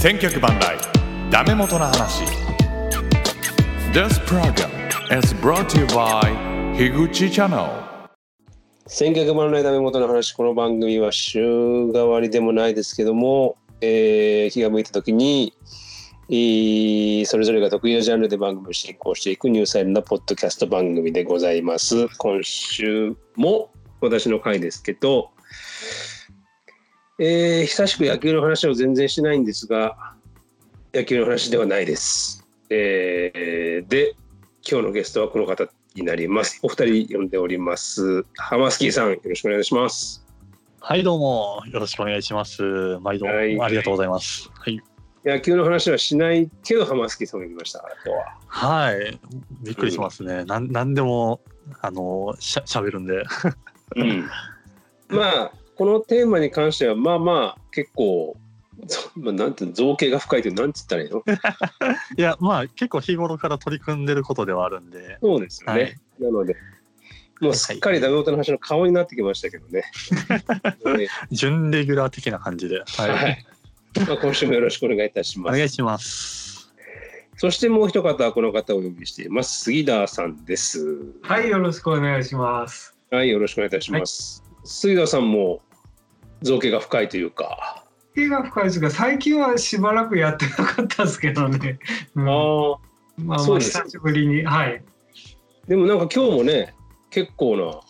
千脚万来。ダメ元の話。This program is brought to you by 樋口チャンネル千脚万来ダメ元の話。この番組は週替わりでもないですけども、えー気が向いた時にえーそれぞれが得意なジャンルで番組を進行していくニュースタイルなポッドキャスト番組でございます。今週も私の回ですけど、えー久しく野球の話を全然しないんですが野球の話ではないです、えーで今日のゲストはこの方になります。お二人呼んでおります。ハマスキーさん、よろしくお願いします。はい、どうも、よろしくお願いします。毎度、はいありがとうございます。はい。野球の話はしないけど、ハマスキーさんを呼びました。今日は。はい。びっくりしますね。なん、なんでも、あの、しゃ、喋るんで。うん、まあ、このテーマに関しては、まあまあ、結構、そまあ、なんていうの造形が深いというなんつったらいいの？いや、まあ、結構日頃から取り組んでることではあるんで。そうですよね。はいなので、もうすっかりダメ元の話の顔になってきましたけどね。ね 準レギュラー的な感じで。はい。はい。まあ、今週もよろしくお願いいたします。お願いします。そしてもう一方はこの方をお呼びしています。杉田さんです。はい、よろしくお願いします。はい、よろしくお願いいたします。杉田さんも造形が深いというか。手が深いですが、最近はしばらくやってなかったですけどね。うん、まあまあ久しぶりに、はい。でもなんか今日もね、結構な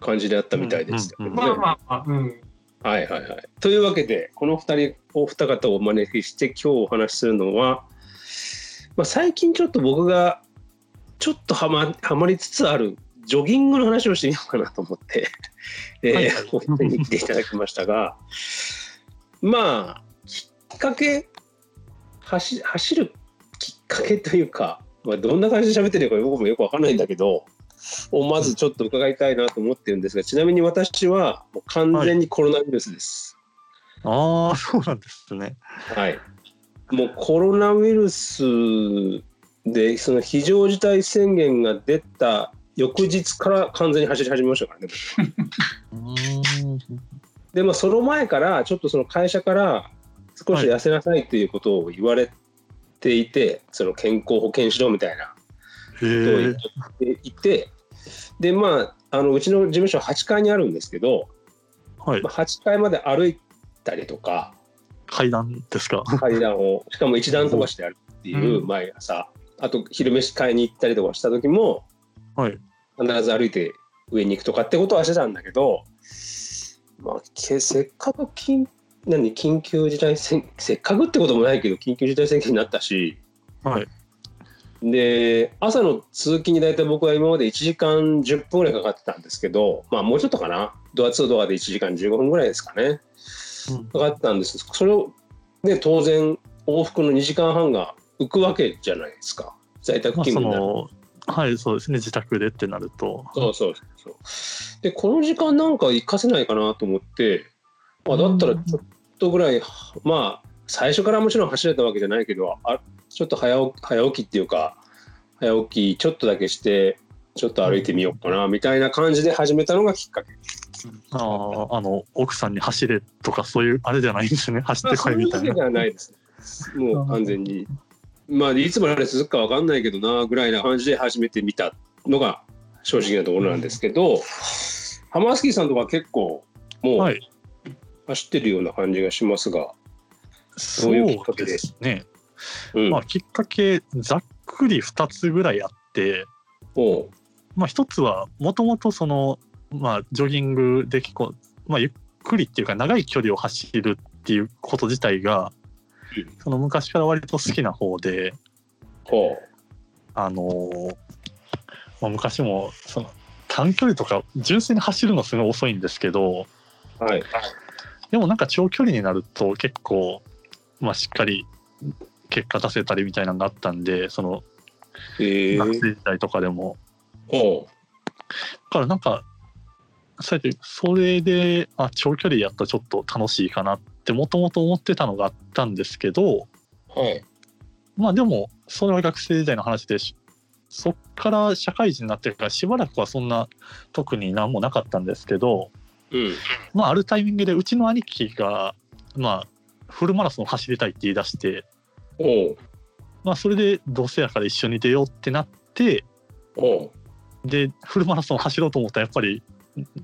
感じであったみたいですよね。うんうんまあまあまあ、うん。はいはいはい。というわけで、この二人、お二方をお招きして今日お話しするのは、まあ、最近ちょっと僕がちょっとはまはまりつつあるジョギングの話をしてみようかなと思って、えーはいはいお二人に来ていただきましたが、まあ、きっかけ、走走るきっかけというか、まあ、どんな感じで喋ってるのか僕もよくわかんないんだけど、をまずちょっと伺いたいなと思ってるんですが、ちなみに私はもう完全にコロナウイルスです。ああ、そうなんですね。はい。もうコロナウイルスで、その非常事態宣言が出た翌日から完全に走り始めましたからね。で、まあ、その前から、ちょっとその会社から少し痩せなさいということを言われていて、その健康保険しろみたいなへことを言っえ。ていて、で、まあ、あのうちの事務所8階にあるんですけど、はいま。あ、8階まで歩いたりとか、階段ですか？階段をしかも一段飛ばしでやるっていううん毎朝、あと昼飯買いに行ったりとかした時もはい。必ず歩いて上に行くとかってことはしてたんだけど、まあ、けせっかく緊何緊急事態宣言せっかくってこともないけど緊急事態宣言になったしはい。で朝の通勤に大体僕は今まで1時間10分ぐらいかかってたんですけどまあもうちょっとかな？ドア2ドアで1時間15分ぐらいですかね。うん。かかったんです。それをね当然往復の2時間半が浮くわけじゃないですか。在宅勤務になる。の。はい、そうですね。自宅でってなると。そうそうそうでこの時間なんか活かせないかなと思って、まあ、だったらちょっとぐらいまあ最初からもちろん走れたわけじゃないけどあちょっと早起き早起きっていうか早起きちょっとだけしてちょっと歩いてみようかなみたいな感じで始めたのがきっかけ。ああ、あの、奥さんに走れとか、そういう、あれじゃないんですね。走ってこそういういみたいな。わけではないですね。もう完全に。まあ、いつまで続くかわかんないけどな、ぐらいな感じで始めてみたのが正直なところなんですけど、ハマースキーさんとか結構もうはい。走ってるような感じがしますが、そういうきっかけで？ですね。うん。まあ、きっかけ、ざっくり2つぐらいあって、まあ、一つは、もともとその、まあ、ジョギングで結構、まあ、ゆっくりっていうか、長い距離を走るっていうこと自体がうん、その昔から割と好きな方で、ほあのーまあ、昔も、その、短距離とか、純粋に走るのすごい遅いんですけど、う。はい。でもなんか長距離になると結構、まあ、しっかり結果出せたりみたいなのがあったんでそのえー、学生時代とかでも、おうだからなんかそうやってそれであ長距離やったらちょっと楽しいかなってもともと思ってたのがあったんですけどはい。まあでもそれは学生時代の話でしそっから社会人になってからしばらくはそんな特に何もなかったんですけど、うん。まあ、あるタイミングでうちの兄貴が、まあ、フルマラソン走りたいって言い出して、おうまあ、それでどうせやから一緒に出ようってなっておうでフルマラソン走ろうと思ったらやっぱり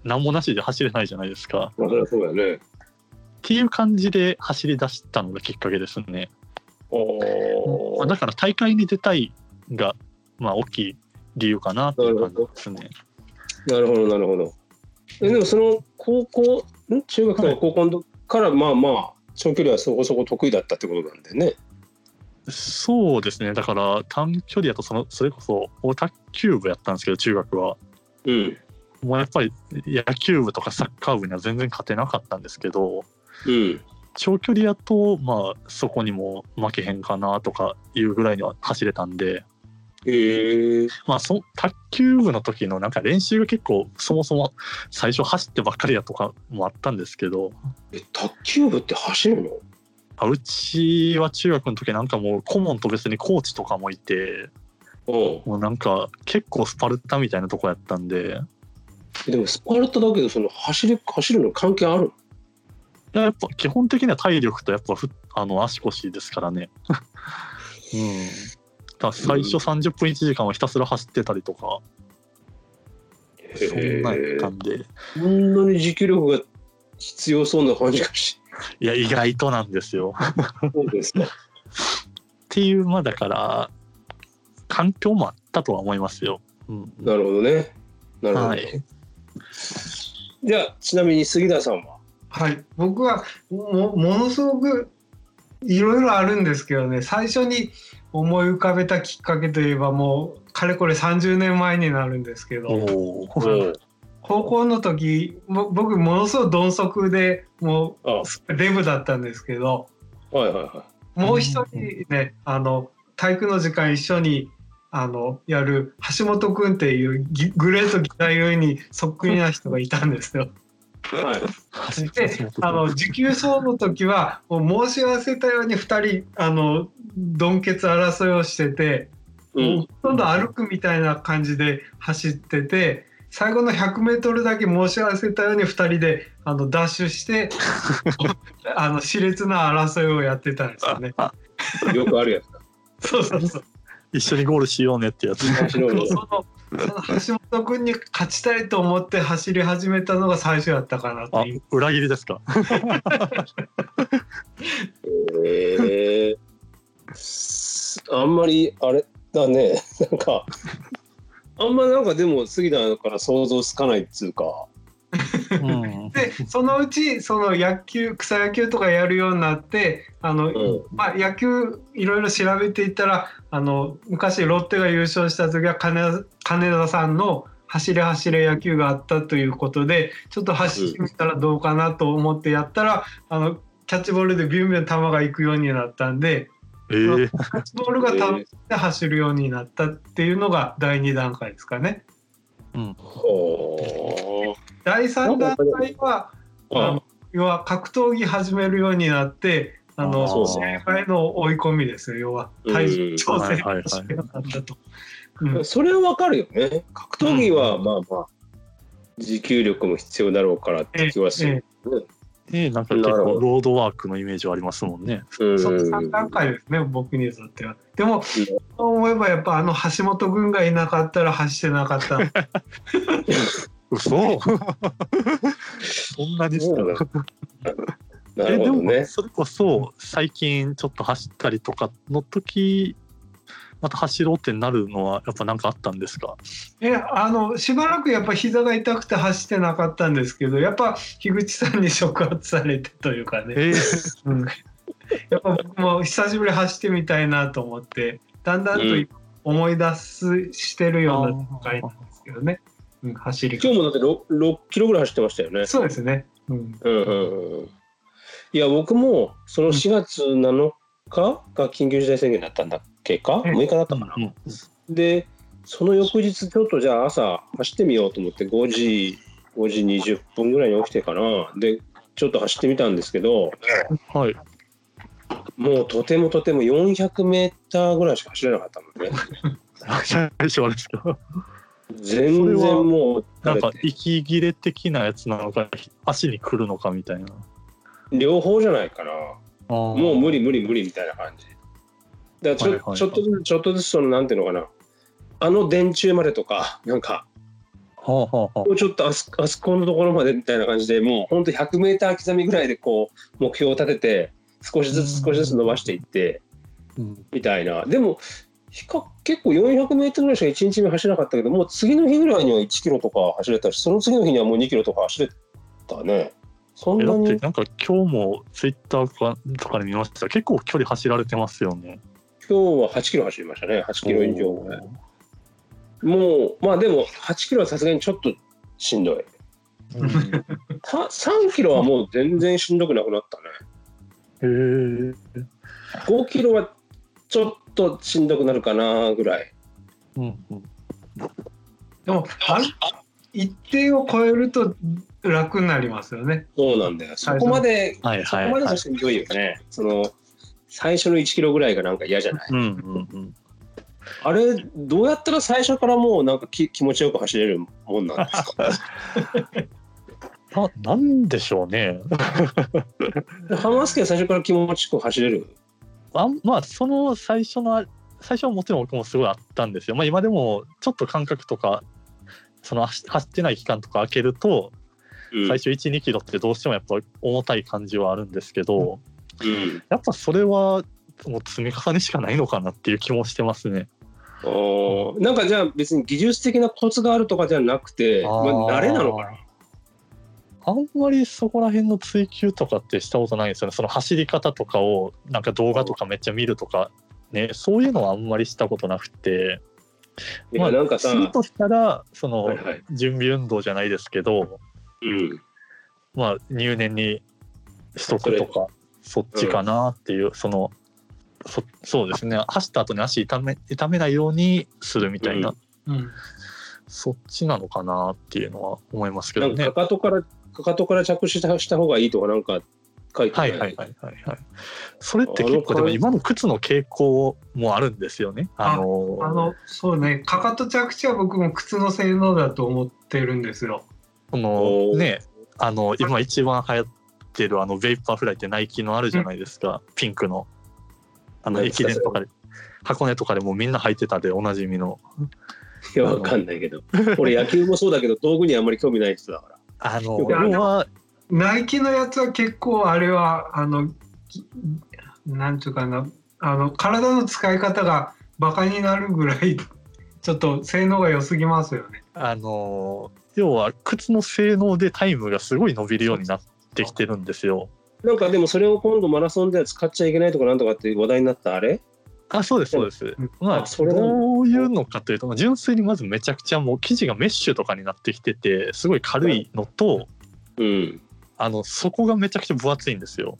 何もなしで走れないじゃないですかまあそうだよね。っていう感じで走り出したのがきっかけですね。おまあだから大会に出たいが、まあ、大きい理由かなっていう感じですね。なるほどなるほど。えでもその高校ん？中学とか高校の時からまあまあ長距離はそこそこ得意だったってことなんだよね。そうですねだから短距離だとそのそれこそ俺卓球部やったんですけど中学はうんもうやっぱり野球部とかサッカー部には全然勝てなかったんですけどうん長距離やとまあそこにも負けへんかなとかいうぐらいには走れたんでへえまあそ卓球部の時のなんか練習が結構そもそも最初走ってばっかりやとかもあったんですけどえ卓球部って走るの？あうちは中学の時なんかもう顧問と別にコーチとかもいてもうなんか結構スパルタみたいなとこやったんで。えでもスパルタだけどその走り走るの関係あるいややっぱ基本的には体力とやっぱふあの足腰ですからね。うん。だ最初30分1時間はひたすら走ってたりとか、そんなんやったんで、こんなに持久力が必要そうな感じがしいや、意外となんですよ。そうですか。っていう、まあだから、環境もあったとは思いますよ。うん。なるほどね。なるほど。はいじゃあちなみに杉田さんは？はい、僕はもものすごくいろいろあるんですけどね最初に思い浮かべたきっかけといえばもうかれこれ30年前になるんですけど高校の時も僕ものすごい鈍足でもあ。うデブだったんですけどはいはいはもう一人ねあの体育の時間一緒にあのやる橋本君っていうギグレートギター用にそっくりな人がいたんですよ。い。はい。であの持久走の時はもう申し合わせたように2人あの鈍血争いをしてて、うん。ほとんど歩くみたいな感じで走ってて最後の 100m だけ申し合わせたように2人であのダッシュして あの熾烈な争いをやってたんですよね。よくあるやつだ。そうそうそう一緒にゴールしようねってやつ。その橋本君に勝ちたいと思って走り始めたのが最初やったかなとあいう。、裏切りですか？へえあんまりあれだねなんかあんまなんかでも杉田から想像つかないっつうかうん。でそのうちその野球草野球とかやるようになってあの、うんまあ、野球いろいろ調べていったらあの昔ロッテが優勝した時は金田金田さんの「走れ走れ野球」があったということでちょっと走ってみたらどうかなと思ってやったらあのキャッチボールでビュンビュン球が行くようになったんでえー、キャッチボールが楽しんで走るようになったっていうのが第2段階ですかね。ほ第3段階はーあ要は格闘技始めるようになってあの試合への追い込みですよ要は。うん。体重調整はいはいはい。がしなかったと。うん。それはわかるよね。格闘技はまあまあ持久力も必要だろうからって気はする、えー、なんか結構ロードワークのイメージはありますもんね。うん。その3段階ですね僕にとっては。でもそう思えばやっぱあの橋本君がいなかったら走ってなかった。嘘。そんなにですかそうなえでもるほどね。それこそ最近ちょっと走ったりとかの時また走ろうってなるのはやっぱ何かあったんですか？えあのしばらくやっぱ膝が痛くて走ってなかったんですけどやっぱ樋口さんに触発されてというかね。えー、うん。やっぱ僕も久しぶりに走ってみたいなと思ってだんだんとうん。思い出すしてるような段階なんですけどね、うん、走り今日もだって 6, 6キロぐらい走ってましたよね。そうですね、うん、うんうんうんいや僕もその4月7日が緊急事態宣言だったんだっけかうん。6日だったかな、うんでその翌日ちょっとじゃあ朝走ってみようと思って5時5時20分ぐらいに起きてかなでちょっと走ってみたんですけどはい。もうとてもとても400メーターぐらいしか走れなかったもんね。最初はですか？全然もうなんか息切れ的なやつなのか足に来るのかみたいな。両方じゃないかなももう無理無理無理みたいな感じ。だからちょ,、はいはいはい。ちょっとずつちょっとずつそのなんていうのかな。あの電柱までとかなんか。はあはあはあ。もうちょっとあそあそこのところまでみたいな感じでもうほんと 100m 刻みぐらいでこう目標を立てて少しずつ少しずつ伸ばしていってうん。みたいな。でも比較結構 400m ぐらいしか1日目走らなかったけどもう次の日ぐらいには1キロとか走れたしその次の日にはもう2キロとか走れたね。そんなに。ってなんか今日もツイッターかとかで見ました。結構距離走られてますよね。今日は8キロ走りましたね。8キロ以上。ぐらいもうまあでも8キロはさすがにちょっとしんどい。うん。た3キロはもう全然しんどくなくなったね。へえ。5キロはちょっとしんどくなるかなぐらい。うんうん。でもある一定を超えると楽になりますよね。そうなんだよ。そこまではいそこ。までしんどいよね。その最初の1キロぐらいがなんか嫌じゃない？うんうんうん。あれどうやったら最初からもうなんかき気持ちよく走れるもんなんですか？ななんでしょうね。ハマスケは最初から気持ちよく走れる？あんまあその最初の最初はもちろん僕もすごいあったんですよ。まあ今でもちょっと感覚とかその走走ってない期間とか開けるとうん最初1、2キロってどうしてもやっぱ重たい感じはあるんですけど、うんやっぱそれはもう積み重ねしかないのかなっていう気もしてますね。おー。なんかじゃあ別に技術的なコツがあるとかじゃなくて、まあ、慣れなのかな？あんまりそこら辺の追求とかってしたことないんですよね。その走り方とかをなんか動画とかめっちゃ見るとかね、そういうのはあんまりしたことなくて、いやなんかさ、するとしたらそのはいはい。準備運動じゃないですけど、うん、まあ入念にしとくとかそっちかなっていう、そのそそうですね。走った後に足痛め痛めないようにするみたいな、うん、そっちなのかなっていうのは思いますけどね。かか。かとからかかとから着手したした方がいいとかなんか書いてなはいはいはいはいはい。それって結構でも今の靴の傾向もあるんですよね。あのあのそうね。かかと着地は僕も靴の性能だと思ってるんですよ。このねあの今一番流行ってるあのベイパーフライってナイキのあるじゃないですか、ピンクの。あの駅伝とかで。箱根とかでもうみんな履いてたでおなじみの。いやわかんないけど。俺野球もそうだけど道具にあんまり興味ない人だから。あのナイキのやつは結構あれはあのきなんていうかな。あの体の使い方がバカになるぐらいちょっと性能が良すぎますよね。あの要は靴の性能でタイムがすごい伸びるようになってきてるんですよ。なんかでもそれを今度マラソンでは使っちゃいけないとかなんとかって話題になったあれ？あそうですそうですうん。まああそれどういうのかというとまあ純粋にまずめちゃくちゃもう生地がメッシュとかになってきててすごい軽いのとうんあの底がめちゃくちゃ分厚いんですよ。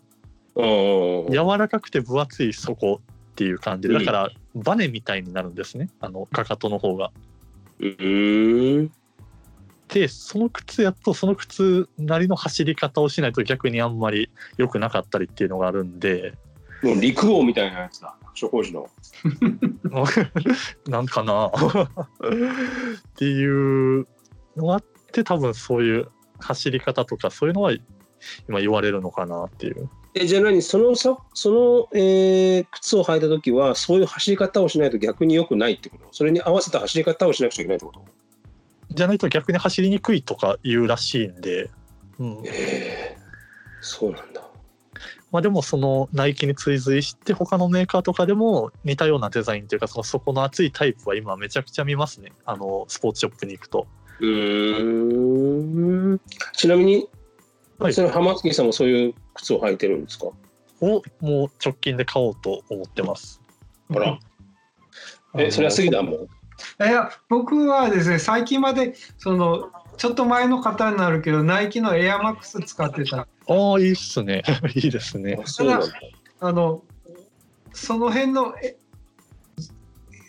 柔らかくて分厚い底っていう感じでだからバネみたいになるんですねあのかかとの方が。うーんでその靴やとその靴なりの走り方をしないと逆にあんまり良くなかったりっていうのがあるんで。もう陸王みたいなやつだ。諸工事の。なんかな。っていうのがあって多分そういう走り方とかそういうのは今言われるのかなっていう。えじゃあ何？そのさその、えー靴を履いた時はそういう走り方をしないと逆に良くないってこと？それに合わせた走り方をしなくちゃいけないってこと？じゃないと逆に走りにくいとか言うらしいんで、うん。へえそうなんだ。まあ、でもそのナイキに追随して他のメーカーとかでも似たようなデザインというかその底の厚いタイプは今めちゃくちゃ見ますね。あのスポーツショップに行くと。うーん。ちなみに、はい。その浜月さんもそういう靴を履いてるんですか？をもう直近で買おうと思ってます。ほら。えそれは杉田も？いや僕はですね最近までそのちょっと前の方になるけどナイキのエアマックス使ってたああいいっすね いいですね。あそうなんだあのその辺のえ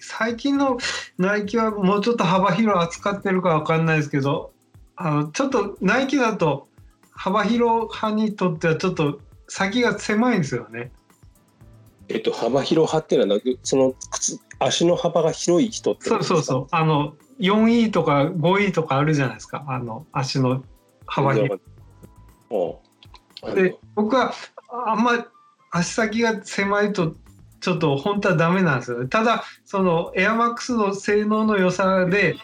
最近のナイキはもうちょっと幅広扱ってるかわかんないですけどあのちょっとナイキだと幅広派にとってはちょっと先が狭いんですよね。えっと幅広派っていうのはその靴足の幅が広い人ってそうそうそう。あの 4E とか 5E とかあるじゃないですか。あの足の幅広い。おう。で僕はあんま足先が狭いとちょっと本当はダメなんですよね。ただそのエアマックスの性能の良さで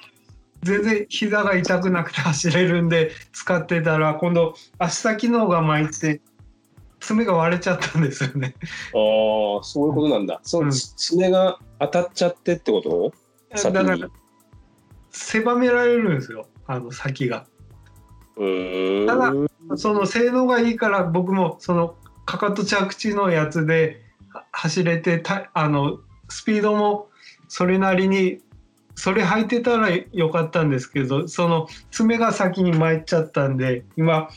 全然膝が痛くなくて走れるんで使ってたら今度足先の方が巻いて爪が割れちゃったんですよね。ああそういうことなんだ。そううん爪が当たっちゃってってこと？だ先にから狭められるんですよあの先が。ただその性能がいいから僕もそのかかと着地のやつでは走れてたあのスピードもそれなりにそれ履いてたらよかったんですけどその爪が先に巻いちゃったんで今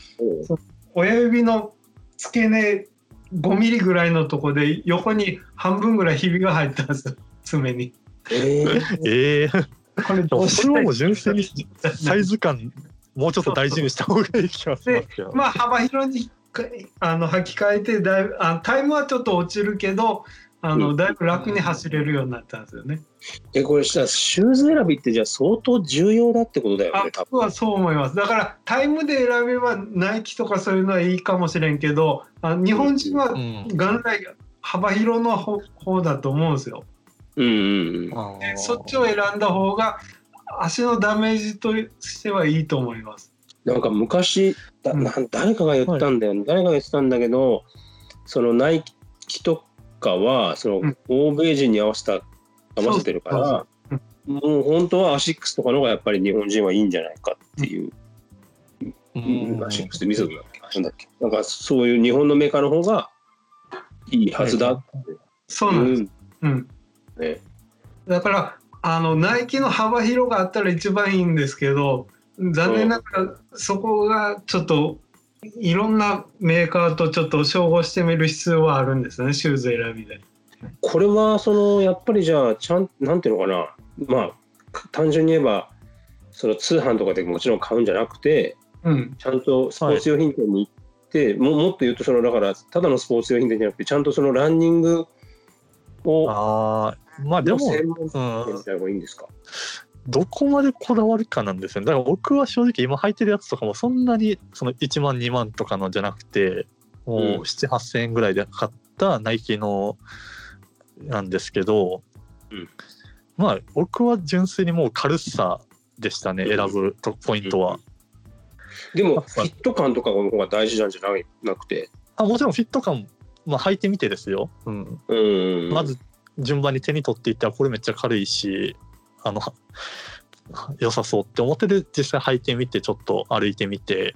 親指の付け根5ミリぐらいのとこで横に半分ぐらいひびが入ったんですよ爪に。えーええこれどうそれはも純粋にサイズ感もうちょっと大事にした方がいい気がしますけど。まあ幅広にあの履き替えてだいぶあタイムはちょっと落ちるけどあの、うんだいぶ楽に走れるようになったんですよね。えこれさシューズ選びってじゃあ相当重要だってことだよあね。僕はそう思います。だからタイムで選べばナイキとかそういうのはいいかもしれんけどあ日本人はうん元来幅広の方方だと思うんですよ。うんうんうん。あーでそっちを選んだ方が足のダメージとしてはいいと思います。なんか昔だうんなん誰かが言ったんだよ、ね誰かが言ってたんだけどそのナイキとかはそのうん。欧米人に合わせた合わせてるからもう本当はアシックスとかの方がやっぱり日本人はいいんじゃないかっていう、うん。アシックスってミズノだっけなんだっけ？なんかそういう日本のメーカーの方がいいはずだって。そうなんです。うん。ね。だからあのナイキの幅広があったら一番いいんですけど残念ながらそこがちょっといろんなメーカーとちょっと照合してみる必要はあるんですねシューズ選びで。これはそのやっぱりじゃあちゃんなんていうのかな。まあ単純に言えばその通販とかでもちろん買うんじゃなくてうん、ちゃんとスポーツ用品店に行って、ももっと言うとそのだからただのスポーツ用品店じゃなくてちゃんとそのランニングをああまあでも、専門うん。店にした方がいいんですか、どこまでこだわるかなんですよね。だから僕は正直今履いてるやつとかもそんなにその1万2万とかのじゃなくてもううん。7、8000円ぐらいで買ったナイキのなんですけど、うん。まあ僕は純粋にもう軽さでしたねうん。選ぶとポイントは。でもフィット感とかの方が大事なんじゃない？なくて、あもちろんフィット感、まあ、履いてみてですよ。うん、うん、まず順番に手に取っていったらこれめっちゃ軽いしあのは良さそうって思ってで実際履いてみてちょっと歩いてみて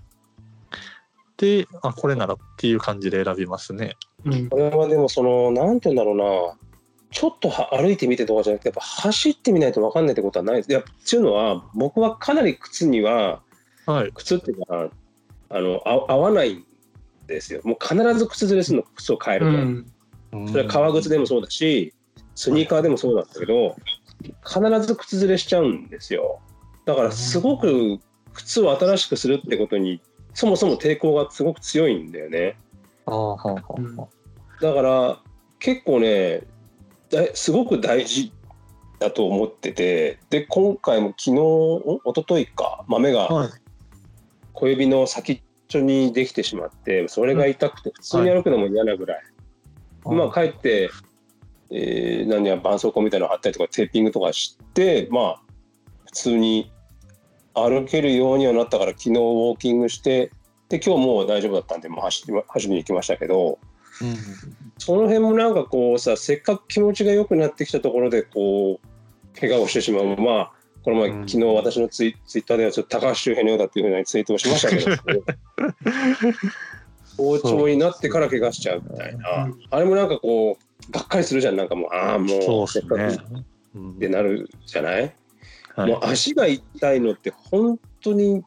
であこれならっていう感じで選びますね。うんこれはでもそのなんて言うんだろうなちょっとは歩いてみてとかじゃなくてやっぱ走ってみないと分かんないってことはないです。いやっていうのは僕はかなり靴にははい、靴っていうかあのあ合わないんですよ。もう必ず靴ずれするの靴を変えると。うんそれは革靴でもそうだしスニーカーでもそうなんだけど必ず靴ずれしちゃうんですよ。だからすごく靴を新しくするってことにそもそも抵抗がすごく強いんだよね。ああはあはうんあだから結構ねすごく大事だと思っててで今回も昨日ん一昨日か豆がはい。小指の先っちょにできてしまってそれが痛くて普通に歩くのも嫌なぐらい、まあ、帰って、えー、何や絆創膏みたいなの貼ったりとかテーピングとかしてまあ普通に歩けるようにはなったから昨日ウォーキングしてで今日もう大丈夫だったんでもう走り走りに行きましたけどうんその辺もなんかこうさせっかく気持ちが良くなってきたところでこう怪我をしてしまう。まあこの前、うん。昨日私のツイツイッターではちょっと高橋周平のようだっていうふうなツイートをしましたけど。好調になってから怪我しちゃうみたいな、うんあれもなんかこうがっかりするじゃん。なんかもうああもそううせっかくですっね。うん。てなるじゃない、はい。もう足が痛いのって本当に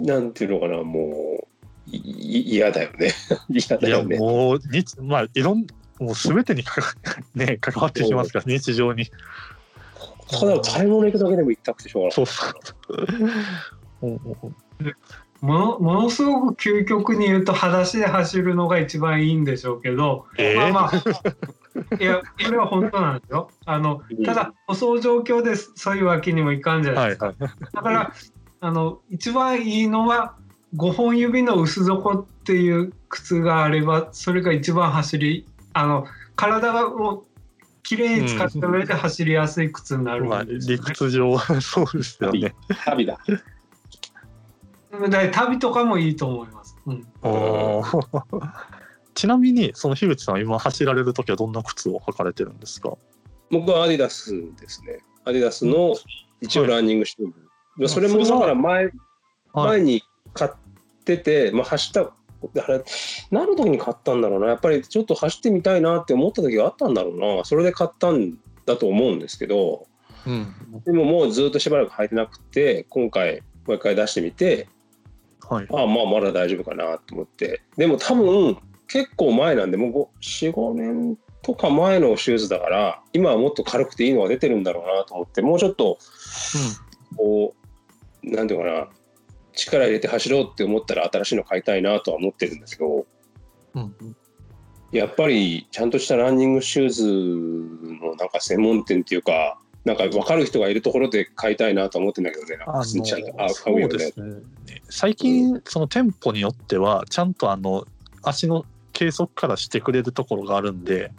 なんていうのかなもう嫌だよね。嫌いやだよね。もう日まあいろんもう全てにかかね 関わってきますから日常に。ただ買い物行くだけでも痛くてしょうがないそうそう。ものものすごく究極に言うと裸足で走るのが一番いいんでしょうけど、えー？まあまあいやそれは本当なんですよ。あのうんただ舗装状況でそういうわけにもいかんじゃないですか。はいはい。だからあの一番いいのは5本指の薄底っていう靴があればそれが一番走りあの体をきれいに使った上で走りやすい靴になるまあ、んですよ理ね。屈上そうですよね。旅だ。で旅とかもいいと思います。うん、おーちなみにその樋口さんは今走られる時はどんな靴を履かれてるんですか？僕はアディダスですね。アディダスの一応ランニングシューズ。いそれもだから前、はい前に買ってて、まあ、走った、あれ、何の時に買ったんだろうな。やっぱりちょっと走ってみたいなって思った時があったんだろうな。それで買ったんだと思うんですけど、うんでももうずっとしばらく履いてなくて、今回もう一回出してみて、はいああまあまだ大丈夫かなと思って。でも多分結構前なんで、もう4、5年とか前のシューズだから、今はもっと軽くていいのが出てるんだろうなと思って、もうちょっと、こう、なんていうかな、力入れて走ろうって思ったら新しいの買いたいなとは思ってるんですけど、うんうん。やっぱりちゃんとしたランニングシューズのなんか専門店っていうか、なんか分かる人がいるところで買いたいなと思ってんだけどね、あちゃんと。のあ。そうですね。最近その店舗によってはちゃんとあの足の計測からしてくれるところがあるんで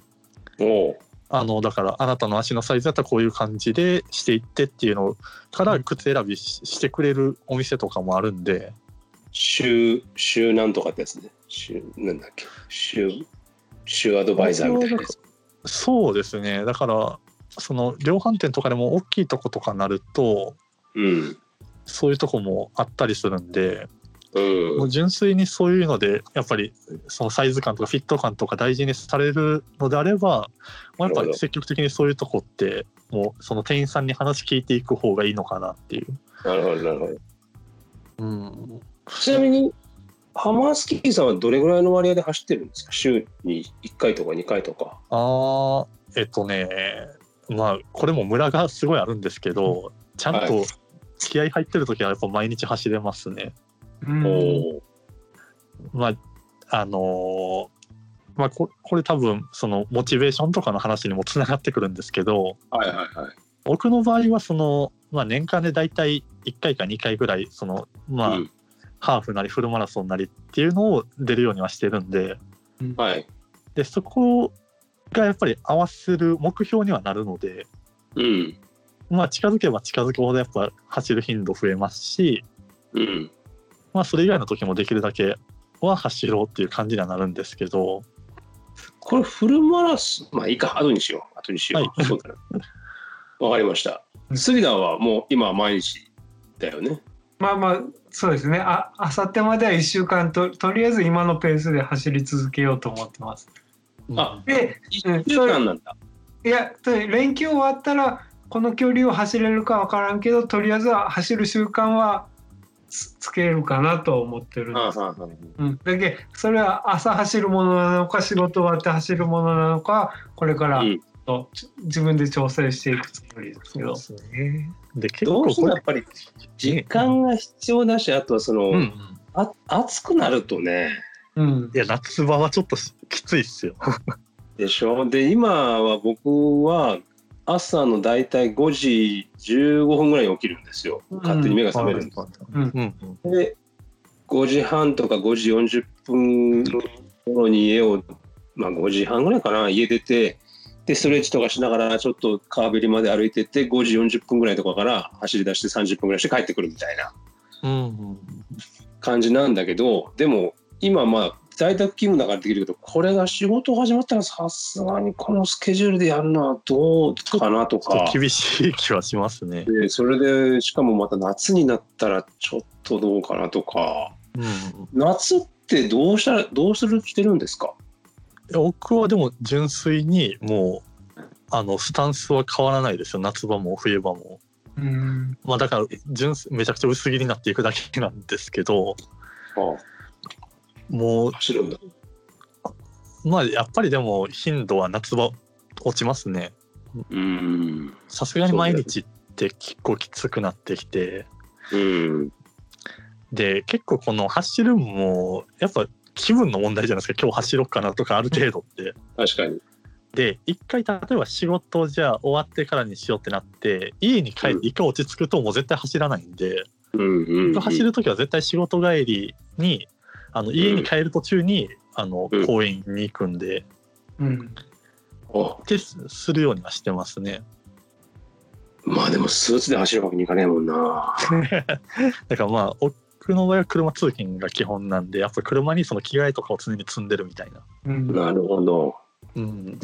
おうあのだからあなたの足のサイズだったらこういう感じでしていってっていうのから靴選びししてくれるお店とかもあるんで週、週なんとかってやつね。週、なんだっけ。週、週アドバイザーみたいな。そうですねだからその量販店とかでも大きいとことかなるとうん。そういうとこもあったりするんでうん。もう純粋にそういうのでやっぱりそのサイズ感とかフィット感とか大事にされるのであればもうやっぱり積極的にそういうとこってもうその店員さんに話聞いていく方がいいのかなっていう。なるほど、なるほど。うん、ちなみに、ハマースキーさんはどれぐらいの割合で走ってるんですか？週に1回とか2回とか。あーえっとねまあこれもムラがすごいあるんですけどちゃんはと気合入ってる時はやっぱ毎日走れますね。うんおお。まああのーまあここれ多分そのモチベーションとかの話にもつながってくるんですけどはいはいはい。僕の場合はその、まあ、年間で大体1回か2回ぐらいそのまあ、うんハーフなりフルマラソンなりっていうのを出るようにはしてるんではい。でそこがやっぱり合わせる目標にはなるのでうん。まあ近づけば近づくほどやっぱ走る頻度増えますしうん。まあそれ以外の時もできるだけは走ろうっていう感じにはなるんですけどこれフルマラソン、まあいいか、後にしよう。後にしよう。はいそうだな。わかりました。スリダーはもう今は毎日だよね。まあまあそうですねああさってまでは1週間ととりあえず今のペースで走り続けようと思ってます。あで1週間なんだ。いやと連休終わったらこの距離を走れるかわからんけどとりあえずは走る習慣はつつけるかなと思ってるんです。うん、だけそれは朝走るものなのか仕事終わって走るものなのかこれからうんとち自分で調整していくつもりですけど。すね。で結どうしてもやっぱり時間が必要だし、あとはその、うん。あ暑くなるとね、うん。いや夏場はちょっときついっすよ。でしょ？で、今は僕は朝のだいたい5時15分ぐらいに起きるんですよ。勝手に目が覚めるんです。うんうんで、5時半とか5時40分頃に家を、まあ5時半ぐらいかな、家出て、で、ストレッチとかしながらちょっと川べりまで歩いてって、5時40分ぐらいとかから走り出して30分ぐらいして帰ってくるみたいな感じなんだけど、でも今まあ在宅勤務だからできるけど、これが仕事始まったらさすがにこのスケジュールでやるのはどうかなとか。厳しい気はしますね。でそれでしかもまた夏になったらちょっとどうかなとか。うん。夏ってどうしたらどうするしてるんですか？僕はでも純粋にもうあのスタンスは変わらないですよ。夏場も冬場も。うん。まあだから純粋めちゃくちゃ薄着になっていくだけなんですけどもう走るんだ。まあやっぱりでも頻度は夏場落ちますね。うん。さすがに毎日って結構きつくなってきて。うん。で結構この走るのもやっぱ気分の問題じゃないですか。今日走ろうかなとかある程度って。確かに。で一回例えば仕事じゃあ終わってからにしようってなって家に帰って一回落ち着くともう絶対走らないんで、うん走る時は絶対仕事帰りにあの家に帰る途中に、あのうん公園に行くんでうん。あですするようにはしてますね。まあでもスーツで走るわけにいかねえもんな。だからまあ僕の場合は車通勤が基本なんでやっぱ車にその着替えとかを常に積んでるみたいな。うん、なるほど。うん。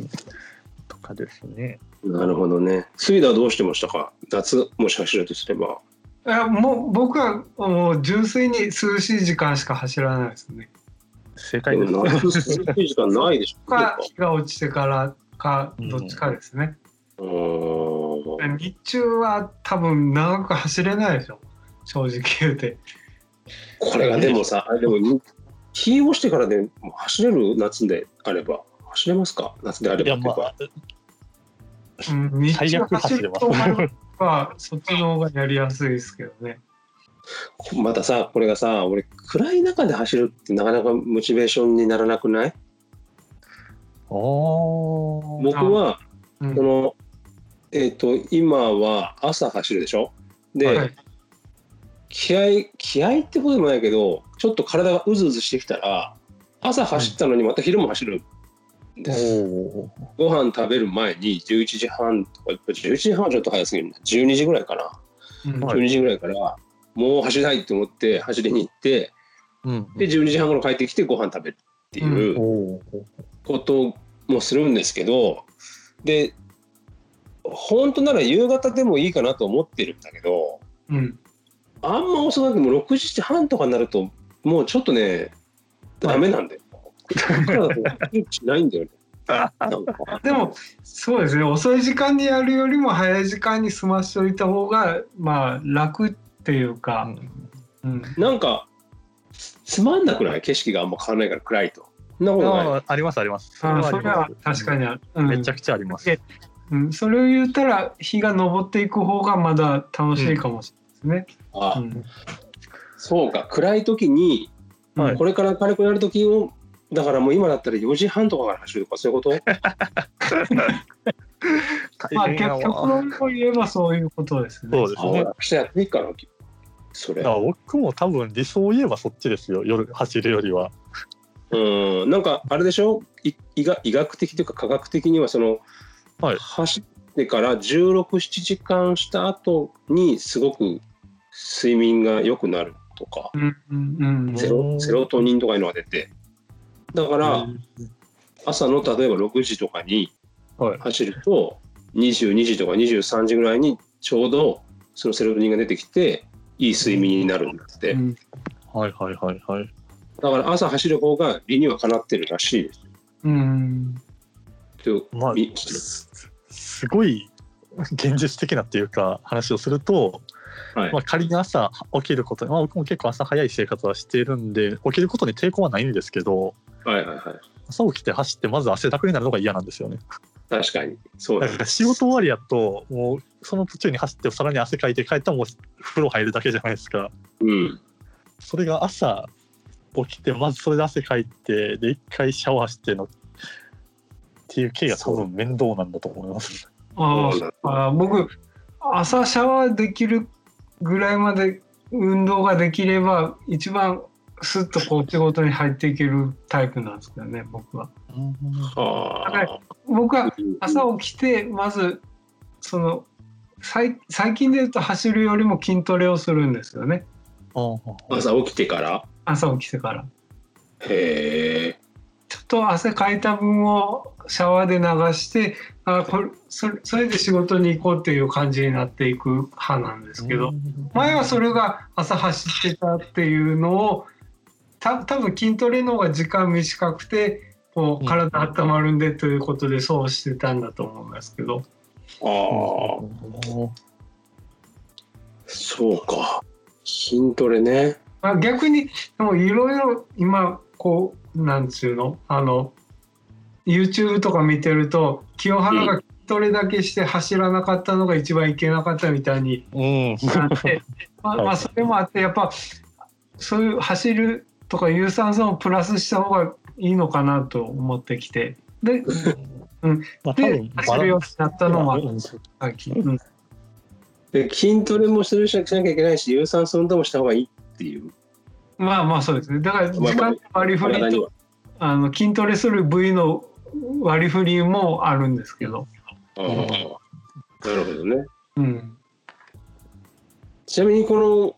とかですね。なるほどね。スイダはどうしてましたか？夏もし走るとすれば。いやもう僕はもう純粋に涼しい時間しか走らないですね。正解です。夏涼しい時間ないでしょ。か日が落ちてからかどっちかですね。うーん日中は多分長く走れないでしょ正直言うて。これがでもさ、あれでも日落ちてからでもう走れる夏であれば走れますか？夏であれいやまばいうかあうん、日中最悪走れます走るとはそっちの方がやりやすいですけどね。またさこれがさ俺暗い中で走るってなかなかモチベーションにならなくない？おー。僕はうん。そのえっ、と今は朝走るでしょ？で、はい。気合気合ってことでもないけどちょっと体がうずうずしてきたら朝走ったのにまた昼も走るご飯食べる前に11時半とか11時半はちょっと早すぎるな。12時ぐらいかな。うん。はい12時ぐらいからもう走りたいと思って走りに行ってうん。で12時半頃帰ってきてご飯食べるっていうこともするんですけどで本当なら夕方でもいいかなと思ってるんだけどうん。あんま遅くなくても6時半とかになるともうちょっとねダメなんだよ。しないんだよね。でもそうですね。遅い時間にやるよりも早い時間に済ましておいた方がまあ楽っていうか、うん。なんかつつまんなくない？景色があんま変わらないから暗いと。なことない？ありますあります。あそれはあります。確かにある、うん。めちゃくちゃあります。うん、それを言ったら日が昇っていく方がまだ楽しいかもしれないですね。あうん。そうか。暗い時にはい。これから軽くなる時をだからもう今だったら4時半とかから走るとかそういうこと？まあ大変やわ極論を言えばそういうことですね。そうですね。あ明日やっていいかな？それ。僕も多分理想を言えばそっちですよ夜走るよりは。うん。なんかあれでしょ？い医学医学的というか科学的にはその、はい。走ってから1617時間した後にすごく睡眠が良くなるとか。うんうんうん。セロセロトニンとかいうのが出てだから朝の例えば6時とかにはい。走ると22時とか23時ぐらいにちょうどそのセロトニンが出てきていい睡眠になるんだって、うん。はいはいはいはい。だから朝走る方が理にはかなってるらしいです。うん。とまあすごい現実的なっていうか話をすると、はい。まあ、仮に朝起きることに、まあ、僕も結構朝早い生活はしているんで起きることに抵抗はないんですけどはいはいはい。朝起きて走ってまず汗だくになるのが嫌なんですよね。確かに。そうから仕事終わりやともうその途中に走ってさらに汗かいて帰ったらもう風呂入るだけじゃないですか。うん。それが朝起きてまずそれで汗かいてで一回シャワーしてのっていう経が多分面倒なんだと思います。ああ僕朝シャワーできるぐらいまで運動ができれば一番スッとこう仕事に入っていけるタイプなんですけどね僕は。はあ。僕は朝起きてまずその最最近で言うと走るよりも筋トレをするんですよね。朝起きてから？朝起きてから。へえちょっと汗かいた分をシャワーで流してあこれそれそれで仕事に行こうっていう感じになっていく派なんですけど。前はそれが朝走ってたっていうのをた多分筋トレの方が時間短くてこう体温まるんでということでそうしてたんだと思いますけど。ああそうか。筋トレね。まあ逆にでもいろいろ今こうなんつうの？あの YouTube とか見てると清原が筋トレだけして走らなかったのが一番いけなかったみたいにうん。なってまあ、はい。まあそれもあってやっぱそういう走るとか有酸素をプラスした方がいいのかなと思ってきて。でまあ多で分走るようになったのもうん最近、うん。で筋トレもするしなきゃいけないし有酸素運動もした方がいいっていうまあまあそうですねだから時間の割り振りとあの筋トレする部位の割り振りもあるんですけど。ああなるほどね。うん。ちなみにこの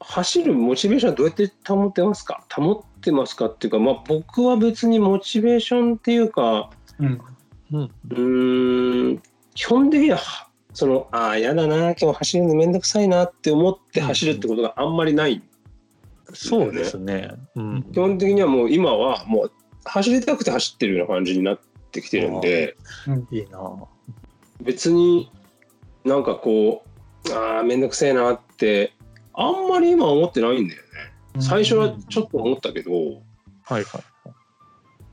走るモチベーションはどうやって保ってますか？保ってますかっていうか、まあ、僕は別にモチベーションっていうかうん。うんん基本的にははそのああやだな今日走るのめんどくさいなって思って走るってことがあんまりない、そうですね。うん。基本的にはもう今はもう走りたくて走ってるような感じになってきてるんでいいなぁ別になんかこうああめんどくせえなってあんまり今は思ってないんだよね最初はちょっと思ったけど、はいはい。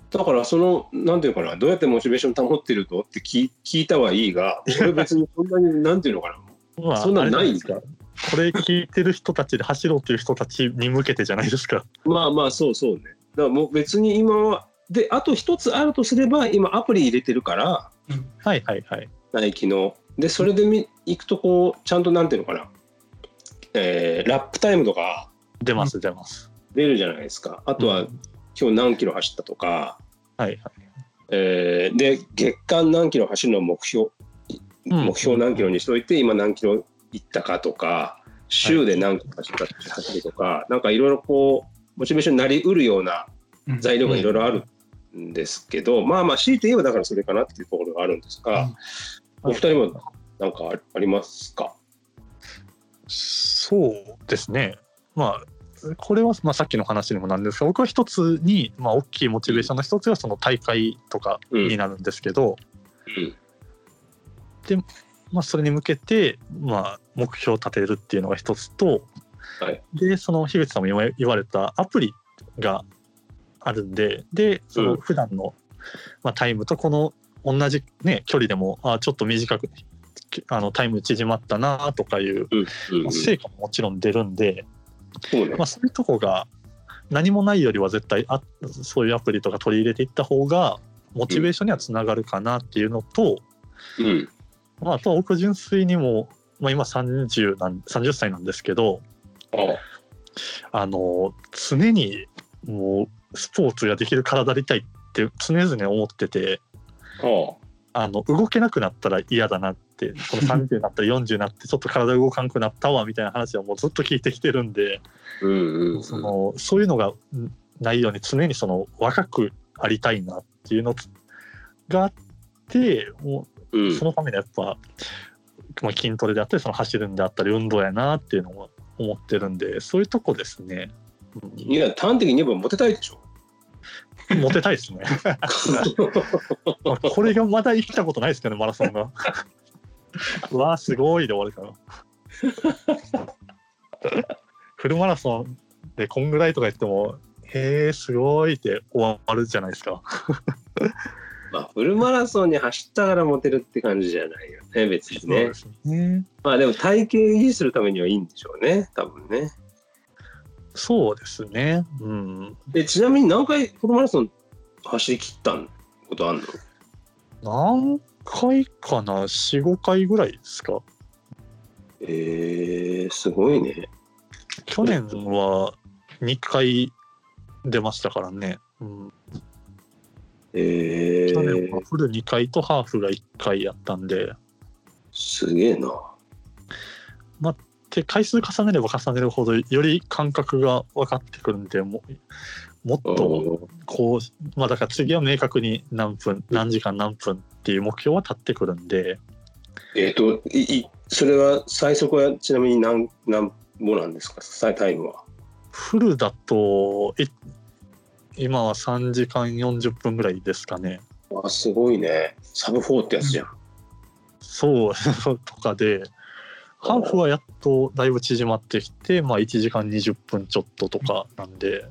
だからそのなんていうのかなどうやってモチベーション保ってるとって聞聞いたはいいが俺別にそんなになんていうのかな まあ、そんなのないあれじゃですか。これ聞いてる人たちで走ろうっていう人たちに向けてじゃないですか。まあまあそうそうねだからもう別に今はであと一つあるとすれば今アプリ入れてるからはいはいはい。ナイキのでそれでみ行くとこうちゃんとなんていうのかな、えーラップタイムとか出ます出ます。出るじゃないですかあとは、うん今日何キロ走ったとか、はいはい。えーで月間何キロ走るのを目標うん目標何キロにしといて今何キロ行ったかとか週で何キロ走ったか走るとか、なんかいろいろこうモチベーションになりうるようなうん。材料がいろいろあるんですけど、まあまあ強いて言えばだからそれかなっていうところがあるんですが、お二人もなんかあありますか？そうですね。まあ、これは、まあ、さっきの話にもなんですが、僕は一つに、まあ、大きいモチベーションの一つがその大会とかになるんですけど、まあ、それに向けて、まあ、目標を立てるっていうのが一つと、はい。で、その樋口さんも言われたアプリがあるんで、で、その普段の、まあ、タイムとこの同じ、ね、距離でも、あちょっと短く、あのタイム縮まったなとかいう、まあ成果ももちろん出るんで、そうね。まあ、そういうとこが何もないよりは絶対あそういうアプリとか取り入れていった方がモチベーションにはつながるかなっていうのと、うんまあ、あとは僕純粋にも、まあ、今30なん30歳なんですけどああの常にもうスポーツができる体でいたいって常々思っててああの動けなくなったら嫌だなってこの30になったら40 になってちょっと体動かんくなったわみたいな話はもうずっと聞いてきてるんで。そのそういうのがんないように常にその若くありたいなっていうのがあってもううんそのためにやっぱ、まあ、筋トレであったりその走るんであったり運動やなっていうのを思ってるんでそういうとこですね。うんいや端的に言えばモテたいでしょモテたいですね。ま あこれがまだ生きたことないですけどねマラソンが。う わあすごいで終わるから。フルマラソンでこんぐらいとか言ってもへえすごいって終わるじゃないですか。まあフルマラソンに走ったからモテるって感じじゃないよね別にねすね。まあでも体型維持するためにはいいんでしょうね多分ねそうですね。うん。でちなみに何回フルマラソン走り切ったことあんの？何回かな？4、5回ぐらいですか。えー、すごいね去年は2回出ましたからね。うん、え去年はー、フル2回とハーフが1回やったんで、すげえな。で回数重ねれば重ねるほどより感覚が分かってくるんでももっとおこうまあだから次は明確に何分何時間何分っていう目標は立ってくるんで。えっ、といいそれは最速はちなみに何何歩なんですか？最タイムは。フルだとい今は3時間40分ぐらいですかね。あすごいね。サブ4ってやつじゃん、そうとかでハーフはやっとだいぶ縮まってきてまあ1時間20分ちょっととかなんで。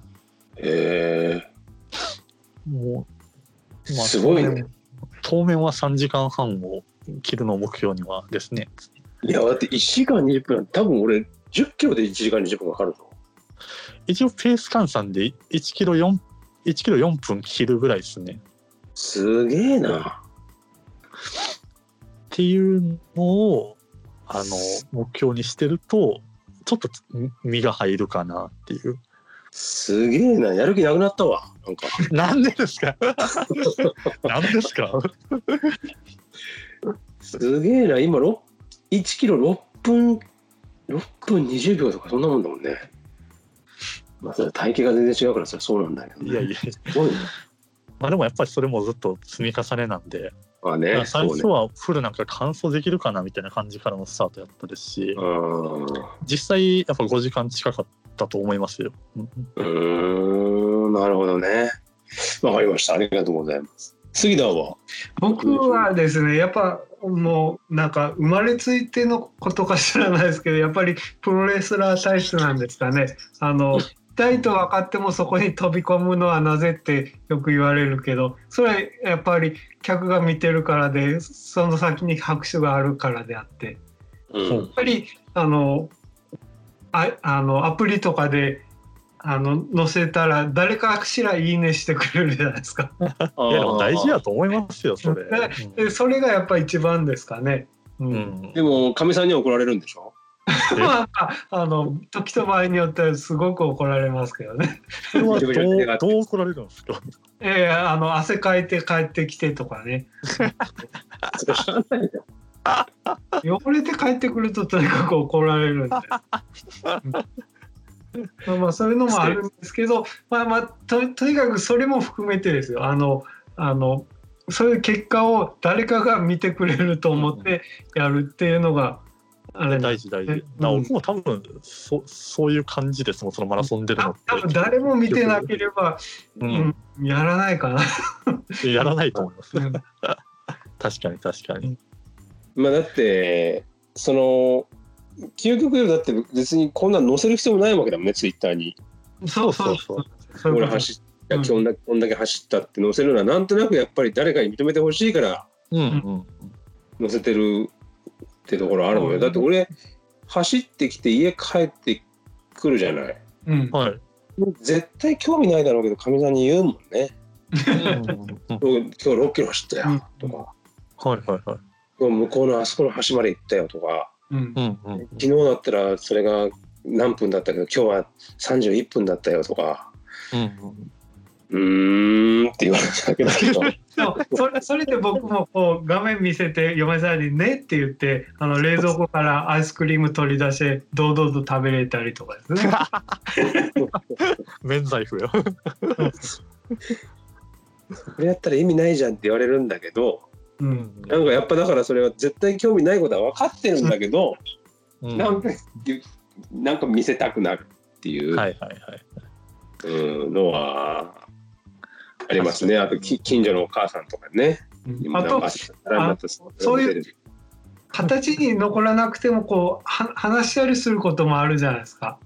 へえ。もう、すごいね。当面は3時間半を切るのを目標にはですね。いやだって1時間20分多分俺10キロで1時間20分かかるぞ。一応ペース換算で1キロ4 1キロ4分切るぐらいですね。すげえな。っていうのをあの目標にしてるとちょっと身が入るかなっていう。すげえな、やる気なくなったわ。なんか。なんでですか？なんですか？すげえな、今6、1キロ6分、6分20秒とかそんなもんだもんね。まあ、それ体型が全然違うからそれそうなんだけど、ね。いやいや。すごいね。まあでもやっぱりそれもずっと積み重ねなんで、まあね、最。初はフルなんか完走できるかなみたいな感じからのスタートやったですし、うん。う実際やっぱ5時間近かったと思いますよ。うん、なるほどね。わかりました。ありがとうございます。杉田は？僕はですねやっぱもうなんか生まれついてのことか知らないですけどやっぱりプロレスラー体質なんですかねあの痛いと分かってもそこに飛び込むのはなぜってよく言われるけどそれはやっぱり客が見てるからでその先に拍手があるからであってうんやっぱりあのああのアプリとかであの載せたら誰かしらいいねしてくれるじゃないですか。いやでも大事やと思いますよ、それ。でそれがやっぱ一番ですかね。ううんんでも、かみさんには怒られるんでしょ？まあ、あの時と場合によってはすごく怒られますけどね。それはどう どう怒られるんですか？ええあの汗かいて帰ってきてとかね。汚れて帰ってくるととにかく怒られるんで。う んまあまあそういうのもあるんですけど、まあまあととにかくそれも含めてですよ。あのあのそういう結果を誰かが見てくれると思ってやるっていうのがあれ大事大事。うんだから僕も多分そそういう感じですもん、そのマラソン出るのって。多分誰も見てなければ、ううんん、やらないかな。やらないと思います。うん確かに確かに。まあだってその究極よだって別にこんなん載せる必要もないわけだもんねツイッターにそうそうそう。そういうこと俺走っうん今日だけこんだけ走ったって載せるのはなんとなくやっぱり誰かに認めてほしいからうんうん。載せてるってところあるのうん。よだって俺走ってきて家帰ってくるじゃない。うん。はい。絶対興味ないだろうけどかみさんに言うもんね。今日今日6キロ走ったよとか。はいはいはい。向こうのあそこの端まで行ったよとか。うん。うんうん。昨日だったらそれが何分だったけど今日は31分だったよとか。うんうん。うーんって言われただけだけど それそれで僕もこう画面見せて嫁さんに「ね」って言ってあの冷蔵庫からアイスクリーム取り出して堂々と食べれたりとかですね。免罪符よ。これやったら意味ないじゃんって言われるんだけどうんなんかやっぱだからそれは絶対興味ないことは分かってるんだけど、うんなんかなんか見せたくなるっていう、はいはいはい。うんのはありますね。あとき近所のお母さんとかね。あとそういう形に残らなくてもこうは話したりすることもあるじゃないですか。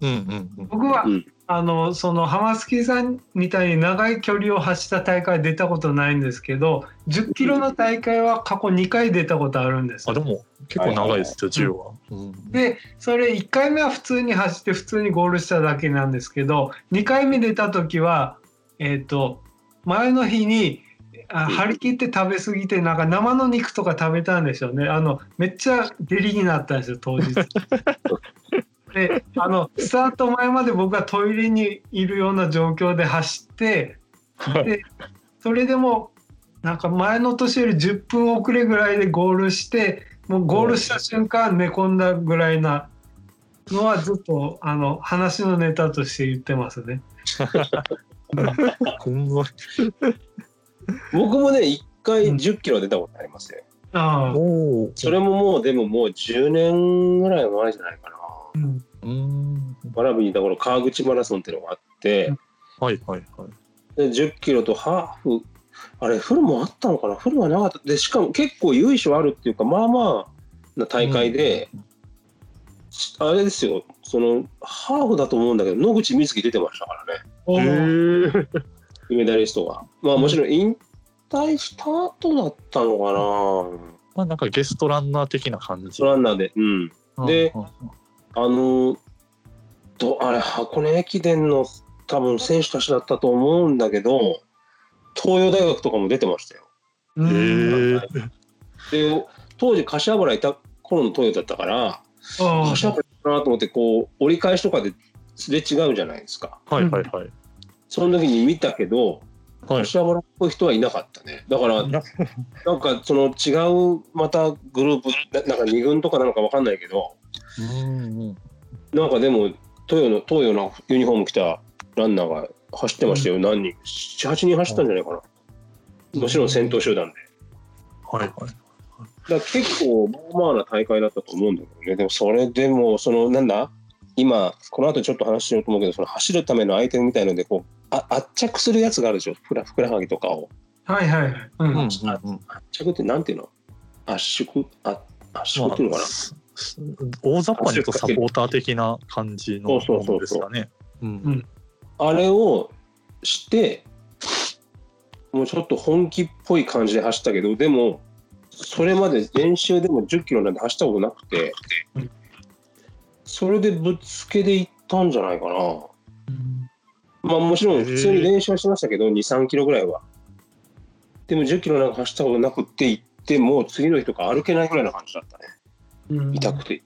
うんうんうん。僕は、うん。あのその浜月さんみたいに長い距離を走った大会出たことないんですけど10キロの大会は過去2回出たことあるんですあ、でも結構長いですよ、10は。うん。でそれ1回目は普通に走って普通にゴールしただけなんですけど2回目出た時はえっ、と前の日にあ張り切って食べ過ぎてなんか生の肉とか食べたんでしょうねあのめっちゃ下痢になったんですよ当日。であのスタート前まで僕はトイレにいるような状況で走ってでそれでもなんか前の年より10分遅れぐらいでゴールしてもうゴールした瞬間寝込んだぐらいなのはずっとあの話のネタとして言ってますね。僕もね1回うん10キロ出たことありますよ、ああ。それももうでももう10年ぐらい。前じゃない。かなうんうん。蕨にい。た頃川口マラソンってい。うのがあって、はい。はい。はい。で10キロとハーフあれフルもあったのかなフルはなかったでしかも結構由緒あるってい。うかまあまあな大会で、あれですよそのハーフだと思うんだけど野口みずき出てましたからねえ。金メダリストがまあもちろん引退した後だったのかな。まあなんかゲストランナー的な感じ。ランナーでうん。でうんうんあのとあれ箱根駅伝の多分選手たちだったと思うんだけど東洋大学とかも出てましたよ。うん。へえ。で当時柏原いた頃の東洋だったからああ柏原かなと思ってこう折り返しとかですれ違うじゃないですか。はいはいはい。その時に見たけど、はい柏原っぽい人はいなかったね。だから、なんかその違うまたグループ、ななんか2軍とかなのかわかんないけど、うんうんなんかでも、東洋の、東洋のユニフォーム着たランナーが走ってましたよ、何人。7、8人走ったんじゃないかな。もちろん先頭集団で。はいはい。だ結構、まあまあな大会だったと思うんだけどね。でもそれでも、その、なんだ？今、この後ちょっと話しようと思うけど、その走るためのアイテムみたいので、こう、あ圧着するやつがあるでしょ？ふくらふくらはぎとかを。はいはいはい。うんうんうんうん。圧着ってなんていうの？圧縮？あ圧縮っていうのかな、大雑把に言うとサポーター的な感じのそうそうそうそうものですかね。うんあれをしてもうちょっと本気っぽい感じで走ったけどでもそれまで練習でも1 0キロなんて走ったことなくてうんそれでぶっつけでいったんじゃないかな。うん。まあもちろん普通に練習はしましたけど23キロぐらいは。でも1 0キロなんか走ったことなくって行ってもう次の日とか歩けないぐらいな感じだったね。うん。痛くて。っ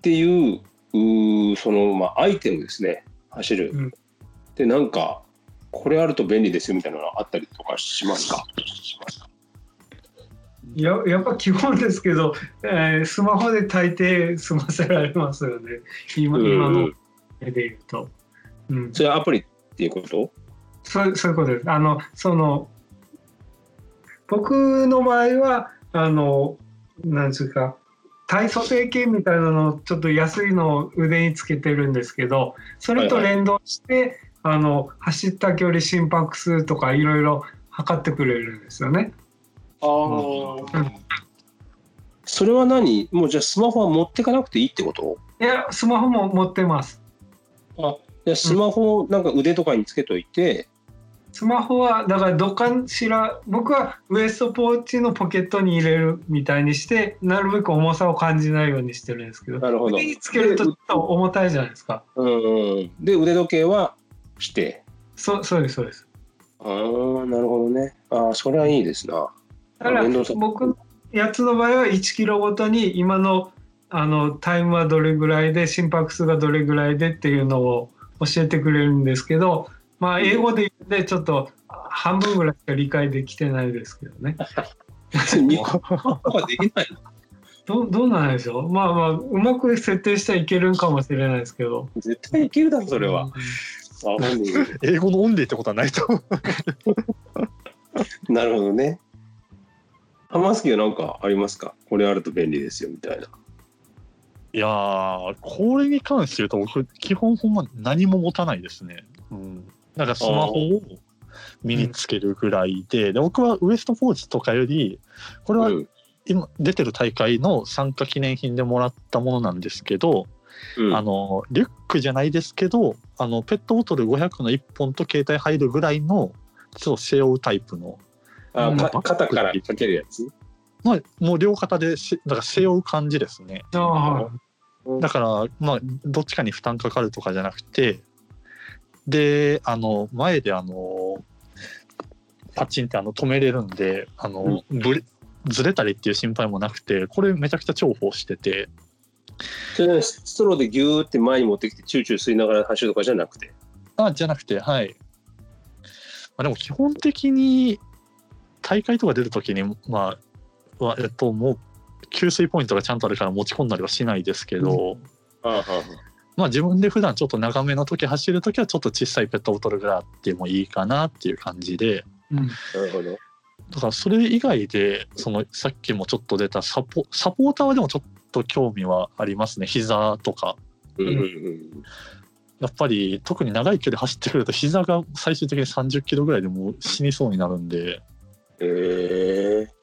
ていうその、まあ、アイテムですね。走る。うん。でなんかこれあると便利ですよみたいなのあったりとかしますか？ややっぱ基本ですけど、えースマホで大抵済ませられますよね。今今の絵で言うと。うん、それはアプリっていうこと？そうそういうことです。あのその僕の場合はあのなんですか体組成計みたいなのをちょっと安いのを腕につけてるんですけどそれと連動して、あの走った距離心拍数とかいろいろ測ってくれるんですよね。ああ、それは何？もうじゃあスマホは持ってかなくていいってこと？いやスマホも持ってます。あじゃあスマホをなんか腕とかにつけといて、スマホはだからどっかしら僕はウエストポーチのポケットに入れるみたいにしてなるべく重さを感じないようにしてるんですけど。なるほど。腕につけるとちょっと重たいじゃないですか。うんうん、で腕時計はして。そうそうですそうです。ああなるほどね。ああそれはいいですなだから僕のやつの場合は1キロごとに今のあのタイムはどれぐらいで心拍数がどれぐらいでっていうのを教えてくれるんですけどまあ英語で言ってちょっと半分ぐらいしか理解できてないですけどね。日本語はできない。どうどうなんでしょう。まあまあうまく設定したらいけるんかもしれないですけど。絶対いけるだろそれは。英語のオンリーってことはないと。なるほどね。浜崎は何かありますか？これあると便利ですよみたいな。いやー、これに関して言うと、僕、基本ほんま何も持たないですね。うん。なんかスマホを身につけるぐらいで、で僕はウエストポーチとかより、これはうん今出てる大会の参加記念品でもらったものなんですけど、うんあのリュックじゃないですけどあのペットボトル500の1本と携帯入るぐらいのちょっと背負うタイプの、あかうん。肩からかけるやつ？まあ、もう両肩でしだから背負う感じですね。あだからまあどっちかに負担かかるとかじゃなくてであの前であのパチンってあの止めれるんであの、ぶれずれたりっていう心配もなくてこれめちゃくちゃ重宝してて。それねストローでギューって前に持ってきてチューチュー吸いながら走るとかじゃなくて？あじゃなくてはい、まあ、でも基本的に大会とか出るときにまあはえっともう給水ポイントがちゃんとあるから持ち込んだりはしないですけど、あああまあ自分で普段ちょっと長めの時走る時はちょっと小さいペットボトルぐらいあってもいいかなっていう感じで。うん。なるほど。だからそれ以外でそのさっきもちょっと出たサポサポーターはでもちょっと興味はありますね。膝とか。うんうんうん。やっぱり特に長い距離走ってくると膝が最終的に30キロぐらいでもう死にそうになるんでええ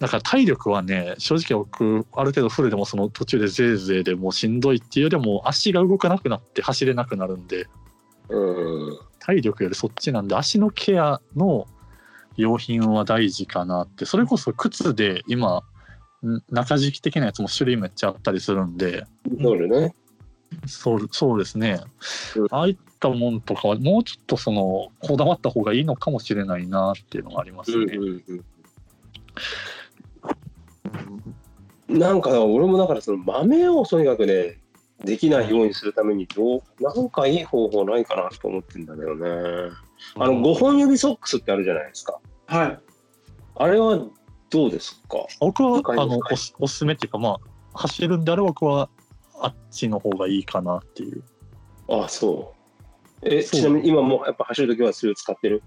だから体力はね正直僕ある程度フルでもその途中でぜいぜいでもうしんどいっていうよりはもう足が動かなくなって走れなくなるんでうん。体力よりそっちなんで足のケアの用品は大事かなってそれこそ靴で今ん中敷き的なやつも種類めっちゃあったりするんでね。そうそうですね。うん。ああいったもんとかはもうちょっとそのこだわった方がいいのかもしれないなっていうのがありますね。うんなんか俺もだからその豆をとにかくねできないようにするためにどうなんかいい方法ないかなと思ってんだけどね。あの5本指ソックスってあるじゃないですか。はい。あれはどうですか？僕はあのおすおすすめっていうかまあ走るんであれば僕はあっちの方がいいかなっていう。あそう。えそう。ちなみに今もやっぱ走るときはそれを使ってる？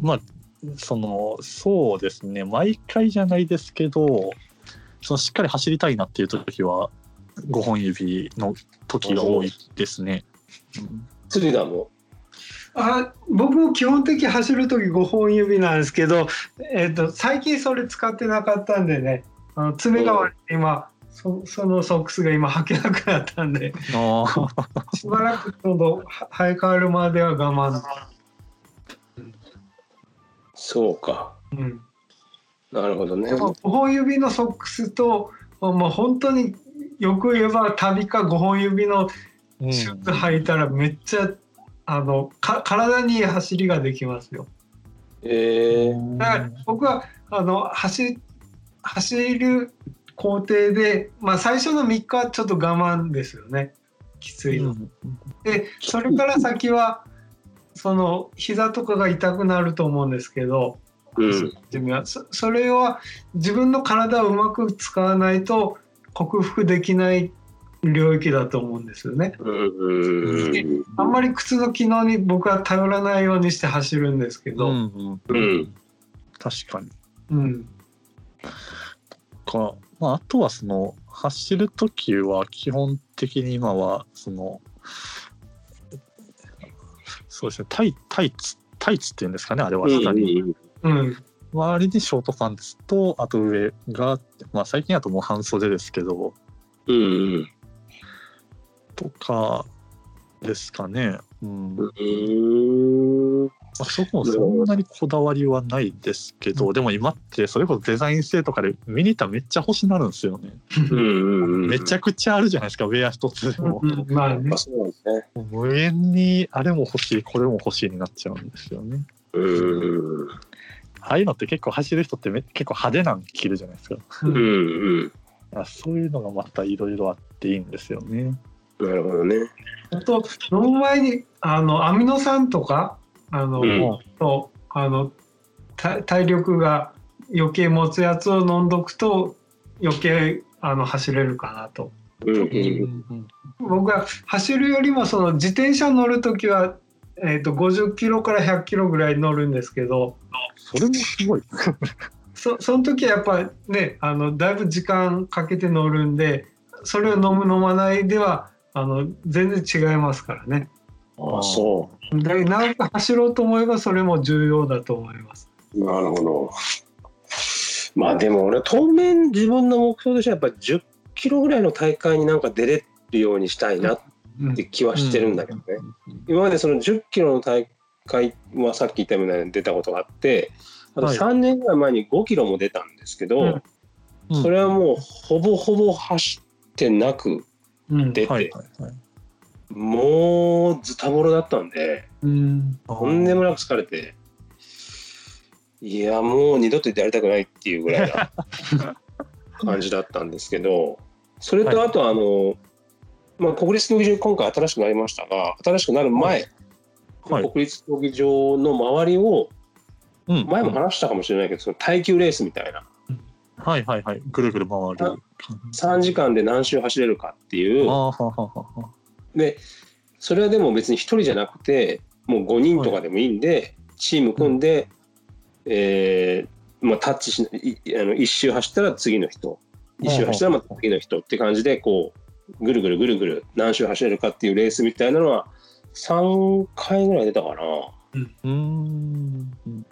まあそのそうですね。毎回じゃないですけどそのしっかり走りたいなっていう時は5本指の時が多いですね。釣りだも？あ僕も基本的に走る時5本指なんですけど、えっと最近それ使ってなかったんでねあの爪代わりに今そそのソックスが今履けなくなったんで。ああしばらくちょうどは生え変わるまでは我慢、そうか。うん、なるほどね。でも5本指のソックスともう本当によく言えば旅か5本指のうん。シューズ履いたらめっちゃあのか体にいい走りができますよ。えー、だから僕はあの走走る工程で、まあ、最初の3日はちょっと我慢ですよね。きついの。でそれから先はその膝とかが痛くなると思うんですけど、うん。自分は。そそれは自分の体をうまく使わないと克服できない領域だと思うんですよね。うん。うんあんまり靴の機能に僕は頼らないようにして走るんですけうんど、うん。うん。確かに。うん。か、まあ、あとはその走る時は基本的に今はそのそうですねタイタイツタイツっていうんですかねあれは下に、うん周りにショートパンツとあと上が、まあ、最近だともう半袖ですけど。うんうん。とかですかね、うん。まうんあ、そこもそんなにこだわりはないですけど、でも今ってそれこそデザイン性とかで見に行ったらめっちゃ欲しなるんですよね、うんうんめちゃくちゃあるじゃないですかウェア一つでも、うん。まあね。あそうなんですねもう無限にあれも欲しいこれも欲しいになっちゃうんですよね。うん。ああいうのって結構走る人ってめ結構派手なの着るじゃないですか。うんうん。あそういうのがまたいろいろあっていいんですよね。なるほどね。あと飲む前にあのアミノ酸とかあの、うん。とあの体体力が余計持つやつを飲んどくと余計あの走れるかなと。うん。僕は走るよりもその自転車乗る時は、えー、と50キロから100キロぐらい乗るんですけど。それもすごい。そその時はやっぱねあのだいぶ時間かけて乗るんでそれを飲む飲まないではあの全然違いますからね。あそだから長く走ろうと思えばそれも重要だと思います。うなるほど。まあでも俺当面自分の目標としてはやっぱり10キロぐらいの大会になんか出れるようにしたいなって気はしてるんだけどね、今までその10キロの大会はさっき言ったように出たことがあってあとはい。3年ぐらい前に5キロも出たんですけど、うん。うん。それはもうほぼほぼ走ってなくうん。出て、はいはいはいもうズタボロだったんでうん。とんでもなく疲れていやもう二度とやりたくないっていうぐらいな 感じだったんですけどそれとあとあの、まあ、国立競技場今回新しくなりましたが新しくなる前、はい。国立競技場の周りをうん。前も話したかもしれないけどその耐久レースみたいな。はいはいはい。ぐるぐる回る。3時間で何周走れるかっていうああははははでそれはでも別に1人じゃなくてもう5人とかでもいいんで、チーム組んで、えーまあ、タッチしないあの1周走ったら次の人。1周走ったらまた次の人って感じでこうぐるぐるぐるぐる何周走れるかっていうレースみたいなのは3回ぐらい出たかな。うーん。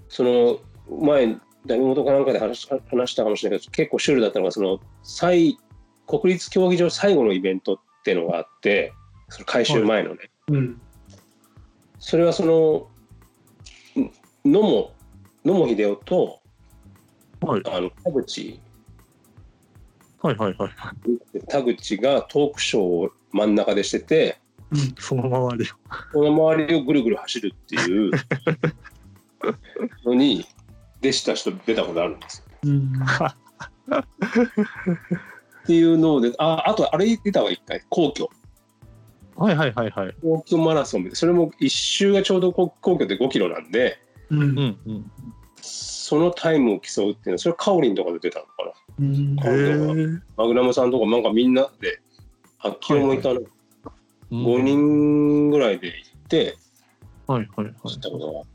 その前ダメ元かなんかで話し話したかもしれないけど結構シュールだったのがその最国立競技場最後のイベントっていうのがあってその改修前のね、うん。それはそのん野茂野茂英雄とはい。あの田口。はいはいはい田口がトークショーを真ん中でしててその周りを。その周りをぐるぐる走るっていう のに弟子たちと出たことあるんですよ。うん。っていうので、あ、あとあれ出たわ、一回、皇居。はいはいはいはい。皇居マラソンで、それも一周がちょうど皇皇居で5キロなんで、うんうんうん。そのタイムを競うっていうのは、それカオリンとかで出たのかな。うん。マグナムさんとかなんかみんなで、あっきもいたの、5人ぐらいで行って、はいはいはい。知ったこと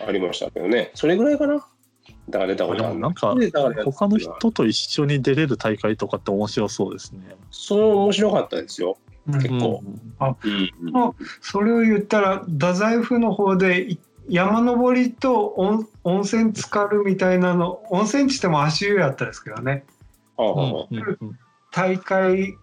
がありましたけどね。それぐらいかな。だから出たことあるもなんか他の人と一緒に出れる大会とかって面白そうですね。それ面白かったですよ。結構。うんうん。それを言ったら太宰府の方でい山登りと温温泉浸かるみたいなの温泉地っても足湯やったですけどね。大会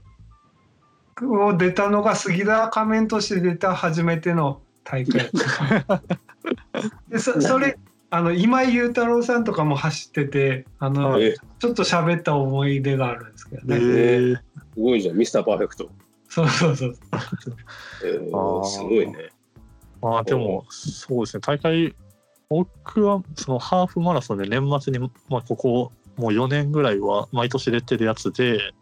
を出たのが杉田仮面として出た初めての大会。でそそれあの今井雄太郎さんとかも走っててあの、ちょっと喋った思い出があるんですけどね、へえ。すごいじゃん、ミスターパーフェクト。そうそうそう。えー。すごいね。まあでもそうですね。大会僕はそのハーフマラソンで年末に、まあ、ここもう4年ぐらいは毎年出てるやつで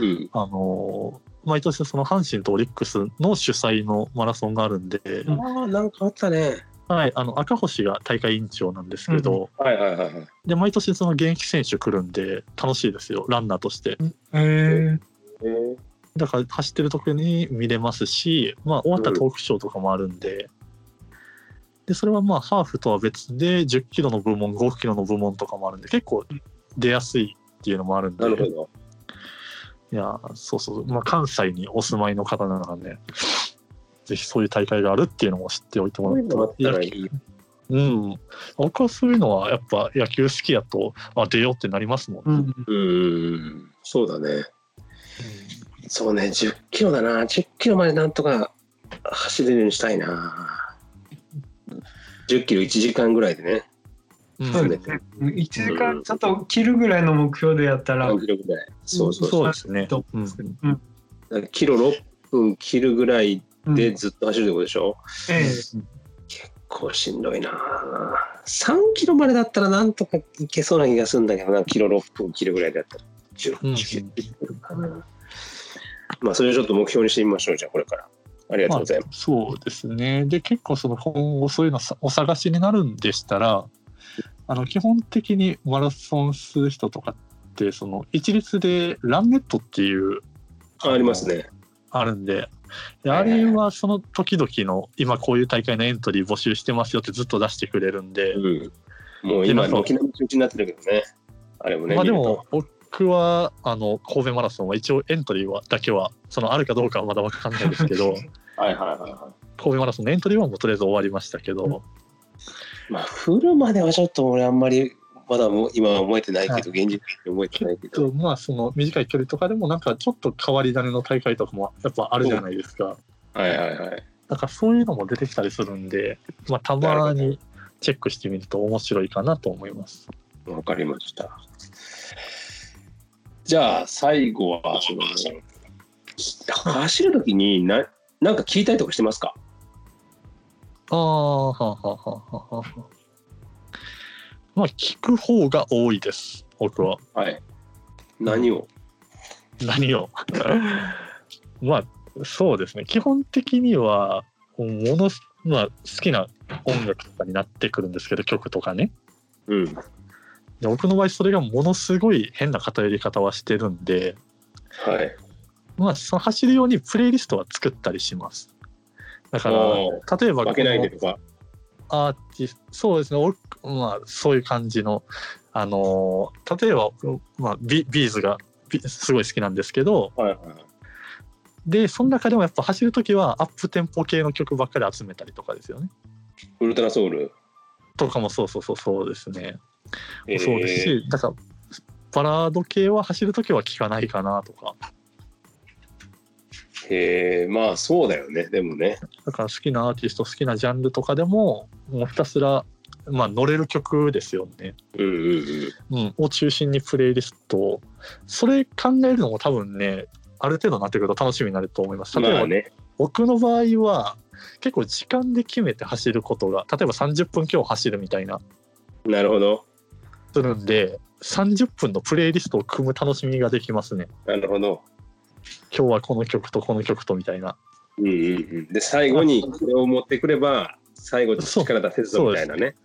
うん。あの毎年その阪神とオリックスの主催のマラソンがあるんで、うんああ、なんかあったね。はい、あの赤星が大会委員長なんですけど、はいはいはいはい。で毎年その現役選手来るんで楽しいですよ。ランナーとして。へえーだから走ってる時に見れますし、まあ、終わったらトークショーとかもあるんで、でそれはまあハーフとは別で10キロの部門5キロの部門とかもあるんで結構出やすいっていうのもあるんでなるほど。いやそうそう、まあ、関西にお住まいの方ならねぜひそういう大会があるっていうのも知っておいてもらうといやらいい。うん僕はそういうのはやっぱ野球好きやとあ出ようってなりますもん、うんうん。そうだね。そうね、10キロだな。10キロまでなんとか走れるようにしたいな。10キロ1時間ぐらいでね。うん。そうですね。1時間ちょっと切るぐらいの目標でやったら、3キロぐらい。そう。そうそう。そうですね。と、うん。キロ6分切るぐらいでずっと走るってことでしょ、ええ。こうしんどいな。3キロまでだったらなんとかいけそうな気がするんだけどな。キロ6分切るぐらいだったら。10うん。キロかな まあそれをちょっと目標にしてみましょうじゃあこれから。ありがとうございます、そうですね。で、結構その今後そういうのさお探しになるんでしたら、あの基本的にマラソンする人とかって、その一律でランネットっていうあありますね。あるんで、であれはその時々の今こういう大会のエントリー募集してますよってずっと出してくれるんで、うん。もう今でなんか軒並み中止になってるけどね。あれもねまあでも僕はあの神戸マラソンは一応エントリーはだけはそのあるかどうかはまだわかんないですけど はいはいはいは神戸マラソンのエントリーはもうとりあえず終わりましたけど、いまあフルまではちょっと俺あんまりまだもう今は覚えてないけど、はい現実的に覚えてないけどとまあその短い距離とかでもなんかちょっと変わり種の大会とかもやっぱあるじゃないですか。はいはいはいなんかそういうのも出てきたりするんで、まあたまにチェックしてみると面白いかなと思います。わかりました。じゃあ最後はその走るときにななんか聞いたりとかしてますか？ああ、はあはあはあはあはあ。まあ聞く方が多いです、僕は。はい。何を？何を？まあそうですね基本的にはものす、まあ、好きな音楽とかになってくるんですけど曲とかねうん。で僕の場合それがものすごい変な偏り方はしてるんではい。まあその走るようにプレイリストは作ったりしますだからお例えばアーティストそうですね俺まあそういう感じのあのー例えば、まあ、ビビーズがビすごい好きなんですけどはいはい。でその中でもやっぱ走る時はアップテンポ系の曲ばっかり集めたりとかですよねウルトラソウル。とかもそうそうそうそうですね、えーそうですしだからバラード系は走る時は聴かないかなとかへえまあそうだよね。でもね。だから好きなアーティスト好きなジャンルとかでももうひたすらまあ乗れる曲ですよね、うんうんうん。うん、を中心にプレイリストをそれ考えるのも多分ねある程度になってくると楽しみになると思います例えば、まあね。僕の場合は結構時間で決めて走ることが例えば30分今日走るみたいななるほど。するんで30分のプレイリストを組む楽しみができますね。なるほど。今日はこの曲とこの曲とみたいな。うんうんうん。で、最後にこれを持ってくれば、最後力出せるぞみたいなね。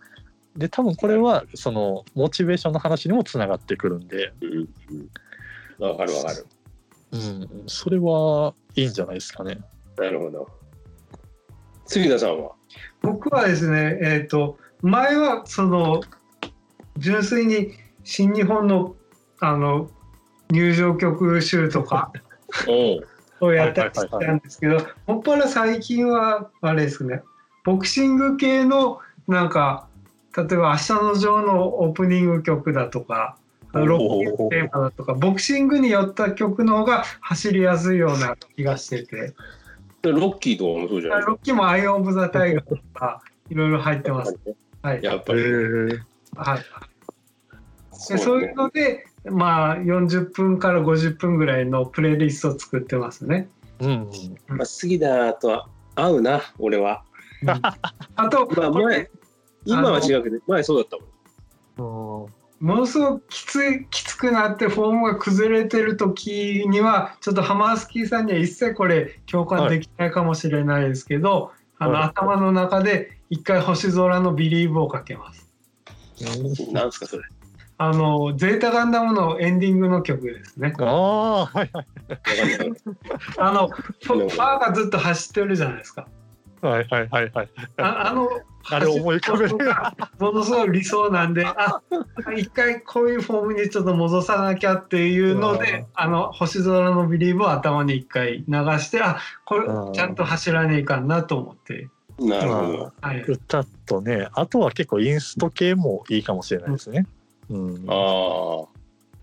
で多分これはそのモチベーションの話にもつながってくるんで、うんうんうん。わかるわかる。うん、それはいいんじゃないですかね。なるほど。杉田さんは？僕はですね、えっ、と、前はその、純粋に新日本の、あの、入場曲集とか をやったりしてたんですけど、もっぱら最近は、あれですね、ボクシング系の、なんか、例えば、あしたのジョーのオープニング曲だとか、ロッキーテーマだとか、ボクシングに寄った曲の方が走りやすいような気がしてて、ロッキーとかもそうじゃないロッキーも Eye of the Tiger とか、いろいろ入ってます。はい。やっぱり。はい。でそういうので、まあ、40分から50分ぐらいのプレイリストを作ってますね。うんうん、まあ、杉田とは合うな、俺は。あと、まあ、前、今は違うけど、前そうだったもん。ものすごくきついきつくなってフォームが崩れてる時にはちょっとハマースキーさんには一切これ共感できないかもしれないですけど、あのはい頭の中で一回星空のビリーブをかけます。なんすか、それ。あのゼータガンダムのエンディングの曲ですね。ああはいはい あのファーがずっと走ってるじゃないですか。はいはいはいはい。ああのあれ思い浮かべるものすごい理想なんで、あ一回こういうフォームにちょっと戻さなきゃっていうのうでん、あの星空のビリーブを頭に一回流して、あこれうんちゃんと走らねえかんなと思って。なるほど。はい、歌とね、あとは結構インスト系もいいかもしれないですね。うん、あ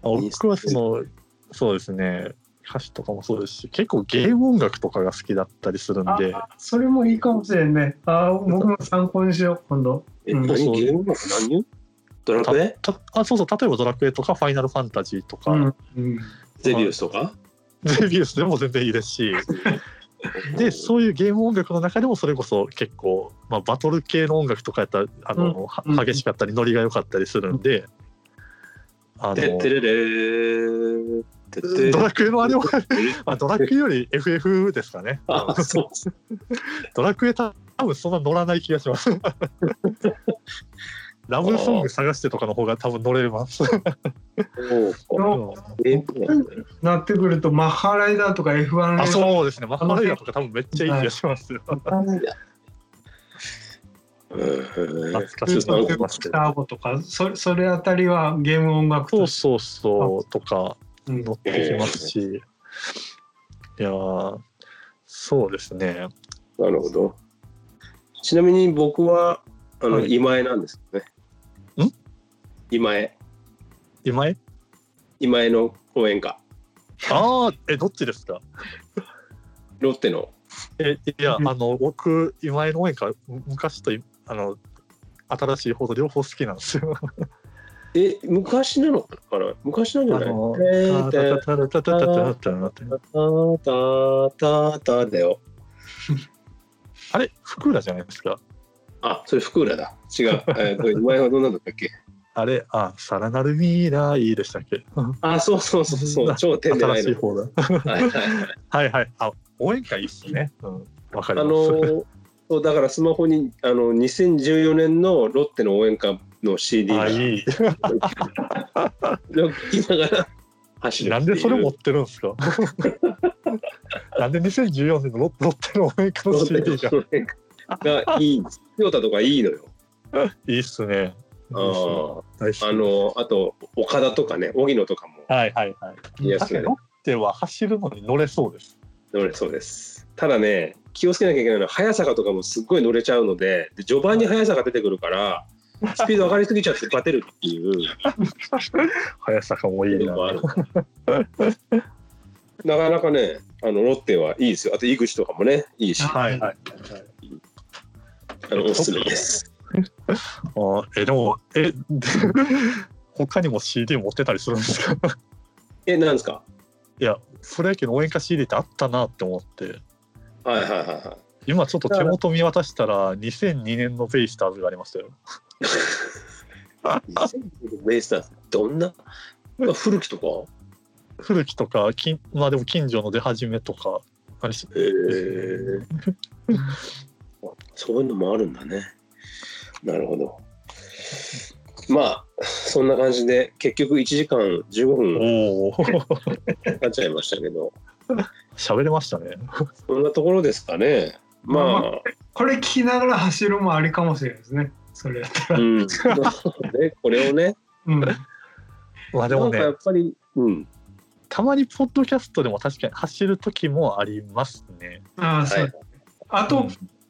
僕はそのそうですね。歌詞とかもそうですし結構ゲーム音楽とかが好きだったりするんで。あそれもいいかもしれんね。あ僕も参考にしよう、今度。え、うん。何そうゲーム楽何？ドラクエ？たあそうそう例えば「ドラクエ」とか「ファイナルファンタジー」とか、うんうん。ゼビウスとか？ゼビウスでも全然いいですし でそういうゲーム音楽の中でもそれこそ結構、まあ、バトル系の音楽とかやったらあの、うん激しかったりノリが良かったりするんで、あのドラクエのあれはあドラクエより FF ですかね。あ、そう。ドラクエ多分そんな乗らない気がします。ラブソング探してとかの方が多分乗れます。なってくると、マッハライダーとか F1 あ、そうですね。マッハレイヤーとか多分めっちゃいい気がしますよ。うん懐かしいな。ターボとかそそれあたりはゲーム音楽とそうそうそうとかうん乗ってきますし。いやーそうですね。なるほど。ちなみに僕は、あの、はい今江なんですよね。ん今江。今井今江の応援歌。ああ、え、どっちですか？ロッテの。え、いや、うんあの、僕、今井の応援歌、昔とい、あの、新しい方と両方好きなんですよ。え、昔なのかな？昔なんじゃない？あのタタタタタタタタタたたたただよ。あれ、福浦じゃないですか。あ、それ福浦だ。違う。えーと、今江はどんなんだったっけあれ、あ、さらなる未来でしたっけ？あ、そうそうそうそう。超天然ないの。新しい方だ。はいはいはい。はいはい。あ、応援歌いいっすね。うん。わかりあます。のそうだからスマホにあの2014年のロッテの応援歌の CD があ、いい。聞きながら走るなんでそれ持ってるんですか？なんで2014年のロロッテの応援歌の CD が？がいい。トヨタとかいいのよ。いいっすね。ああのあと岡田とかね、荻野とかもはいはいはい。いやすね確かにロッテは走るのに乗れそうです。乗れそうです。ただね、気をつけなきゃいけないのは早坂とかもすっごい乗れちゃうので、で序盤に速さが出てくるから、スピード上がりすぎちゃってバテるっていう 速さがもいいな。なかなかね、あのロッテはいいですよ。あと井口とかもね、いいし、はいはい。あのおすすめです。あえでもえで 他にも CD 持ってたりするんですか？え、なんですか？いやプロ野球の応援歌 CD ってあったなって思って。はいはいはいはい。今ちょっと手元見渡したら2002年のベイスターズがありましたよ。ベイスターズ？どんな？あ古きとか？古きとか近まあでも近所の出始めとかあえそういうのもあるんだねなるほど。まあそんな感じで結局1時間15分おお経っちゃいましたけど。喋れましたね。そんなところですかね。まあ、まあこれ聞きながら走るもありかもしれないですね。それやったら。うん、ね、これをね。うん。まあでもね。やっぱり、うん、たまにポッドキャストでも確かに走る時もありますね。ああ、そう。はい。あと、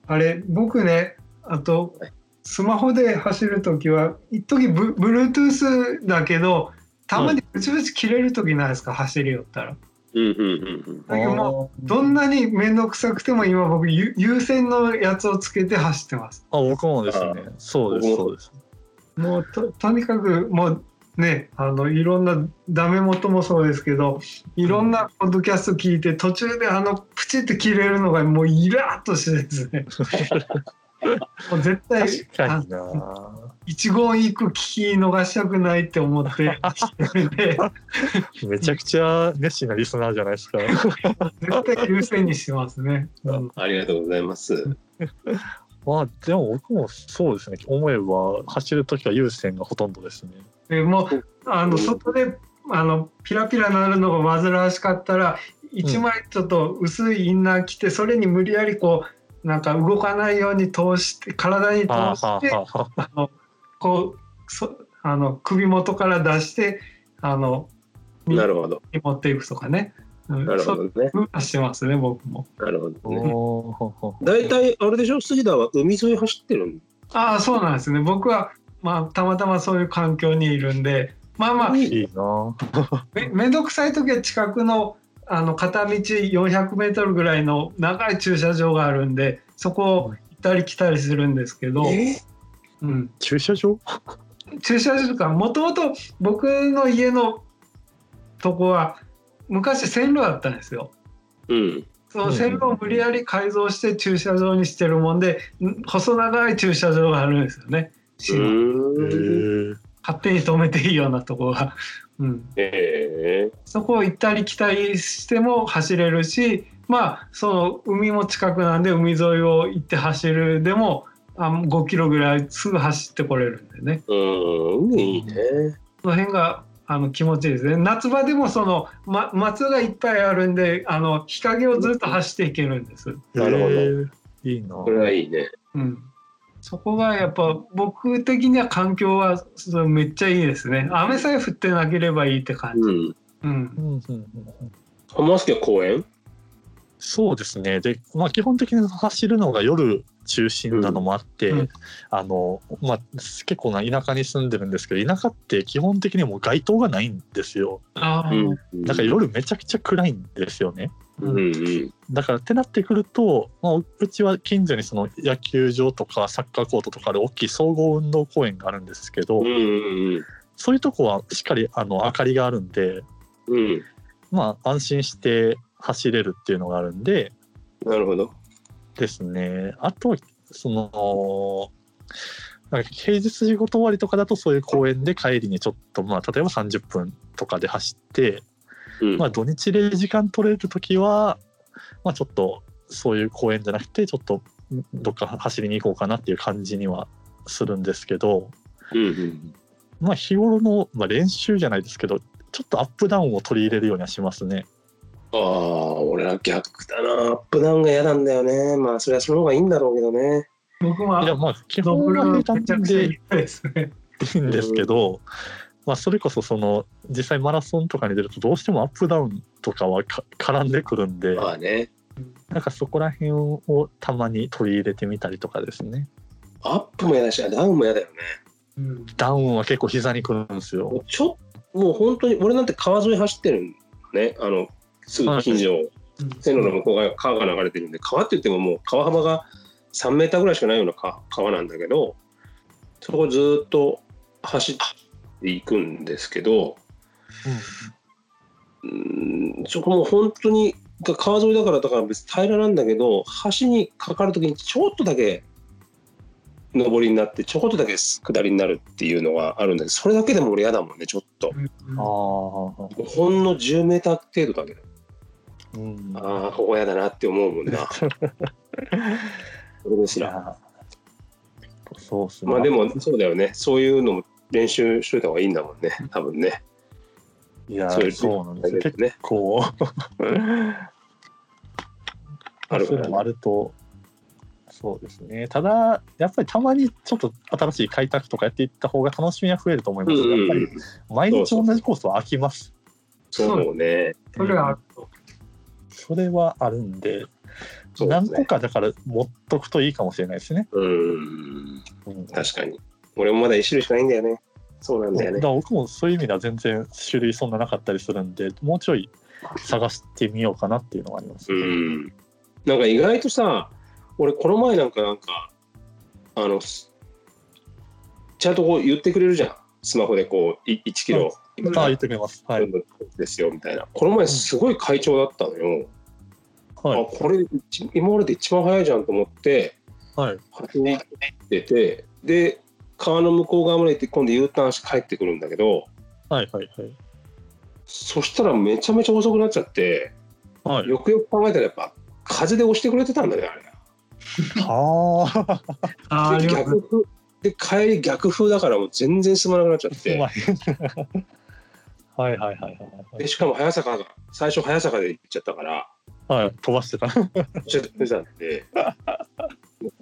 あれ、僕ね、あとはい、スマホで走るときは、一時ブ Bluetooth だけど、たまにブチブチ切れるときないですか、走りよったら。うんうんうんだけどもう、どんなに面倒くさくても今僕、有有線のやつをつけて走ってます。あ僕もですね。そうですそうです。もうと、とにかくもう、ね、あのいろんなダメ元もそうですけどいろんなポッドキャスト聞いて途中であのプチって切れるのがもうイラッとしてですね もう絶対確かにな。一言一句聞き逃したくないって思って。走るんでめちゃくちゃ熱心なリスナーじゃないですか。絶対優先にしてますね。うん。ありがとうございます。まあでも僕もそうですね。思えば走る時は有線がほとんどですね。でもうあの外であのピラピラなるのが煩わしかったら一枚ちょっと薄いインナー着てそれに無理やりこうなんか動かないように通して体に通してあのこうそあの首元から出してあのなるほど。に持っていくとかね。うんなるほそうどね。してますね僕も。なるほどね。大体あれでしょ？杉田は海沿い走ってるんああそうなんですね僕はまあたまたまそういう環境にいるんでまあまあいいなめめんどくさい時は近くのあの片道400メートルぐらいの長い駐車場があるんでそこを行ったり来たりするんですけど、うん、駐車場？駐車場とかもともと僕の家のとこは昔線路だったんですよ。うん。その線路を無理やり改造して駐車場にしてるもんでん細長い駐車場があるんですよね。う市の。勝手に止めていいようなとこが。うん、ええそこを行ったり来たりしても走れるしまあその海も近くなんで海沿いを行って走るでもあ5キロぐらいすぐ走ってこれるんでね。うん。いいね。その辺があの気持ちいいですね。夏場でもその、ま、松がいっぱいあるんであの日陰をずっと走っていけるんです、なるほど。いいな。これはいいね。うん、そこがやっぱ僕的には環境はそのめっちゃいいですね。雨さえ降ってなければいいって感じ、うん。うん。うんうんうんうん浜松家公園？そうですね。で、まあ、基本的に走るのが夜中心なのもあって、うん。うんあのまあ、結構な田舎に住んでるんですけど田舎って基本的にもう街灯がないんですよ。ああ、うん。だから夜めちゃくちゃ暗いんですよねうんうん。だからってなってくると、まあ、うちは近所にその野球場とかサッカーコートとかある大きい総合運動公園があるんですけど、うんうんそういうとこはしっかりあの明かりがあるんでうん。うん。まあ安心して走れるっていうのがあるんでなるほど。ですね。あと、その、なんか平日仕事終わりとかだとそういう公園で帰りにちょっと、まあ、例えば30分とかで走って、うん。まあ、土日で時間取れる時は、まあ、ちょっとそういう公園じゃなくて、ちょっとどっか走りに行こうかなっていう感じにはするんですけど、うんうん。まあ、日頃の、まあ、練習じゃないですけど、ちょっとアップダウンを取り入れるようにはしますね。ああ、俺は逆だな。アップダウンが嫌なんだよね。まあ、それはその方がいいんだろうけどね。僕もいや、まあ、基本は平めちゃくちゃ坦でいいですね。いいんですけど、まあ、それこそその実際マラソンとかに出るとどうしてもアップダウンとかはか絡んでくるんでまあね。なんかそこら辺をたまに取り入れてみたりとかですねアップも嫌だし、ダウンも嫌だよね。うんダウンは結構膝にくるんですよちょもう本当に、俺なんて川沿い走ってるんね。あの、すぐ近所、線路の向こう側川が流れてるんで、川って言ってももう川幅が3メーターぐらいしかないような川川なんだけど、そこずっと走っていくんですけど、うんそこも本当に川沿いだからだから別に平らなんだけど橋にかかるときにちょっとだけ上りになってちょこっとだけ下りになるっていうのがあるんだけどそれだけでも俺嫌だもんねちょっと。うんああ、ほんの10メーター程度だけど。うん。ああここ嫌だなって思うもんな。それですら。いやそうっすね。まあでもそうだよね。そういうのも練習しといた方がいいんだもんね。多分ね。いやそういうそうなんですよ。結ね。構、あるからね。あると、そうですね。ただ、やっぱりたまにちょっと新しい開拓とかやっていった方が楽しみは増えると思います。やっぱり毎日同じコースは飽きます。そうね。それはあるそれはあるんで、何個かだから持っとくといいかもしれないですね。うん。うん。確かに俺もまだ1種類しかないんだよねそうなんだよねだから僕もそういう意味では全然種類そんななかったりするんで、もうちょい探してみようかなっていうのがあります、うね。んなんか意外とさ俺この前なんかなんかあのすちゃんとこう言ってくれるじゃんスマホでこうい1キロ今ああ、言ってくれます。はい。ですよみたいなこの前すごい快調だったのよ、はい。あこれ一今までで一番早いじゃんと思ってはい。走っててで川の向こう側まで行って今度 U ターンして帰ってくるんだけどはい。はい。はい。そしたらめちゃめちゃ遅くなっちゃってはい。よくよく考えたらやっぱ風で押してくれてたんだねあれ。はあ。で逆風で帰り逆風だからもう全然進まなくなっちゃっうて まいはいはいはいはいでしかも早坂が最初早坂で行っちゃったからはい。はい。飛ばしてた。ちょっと出たんで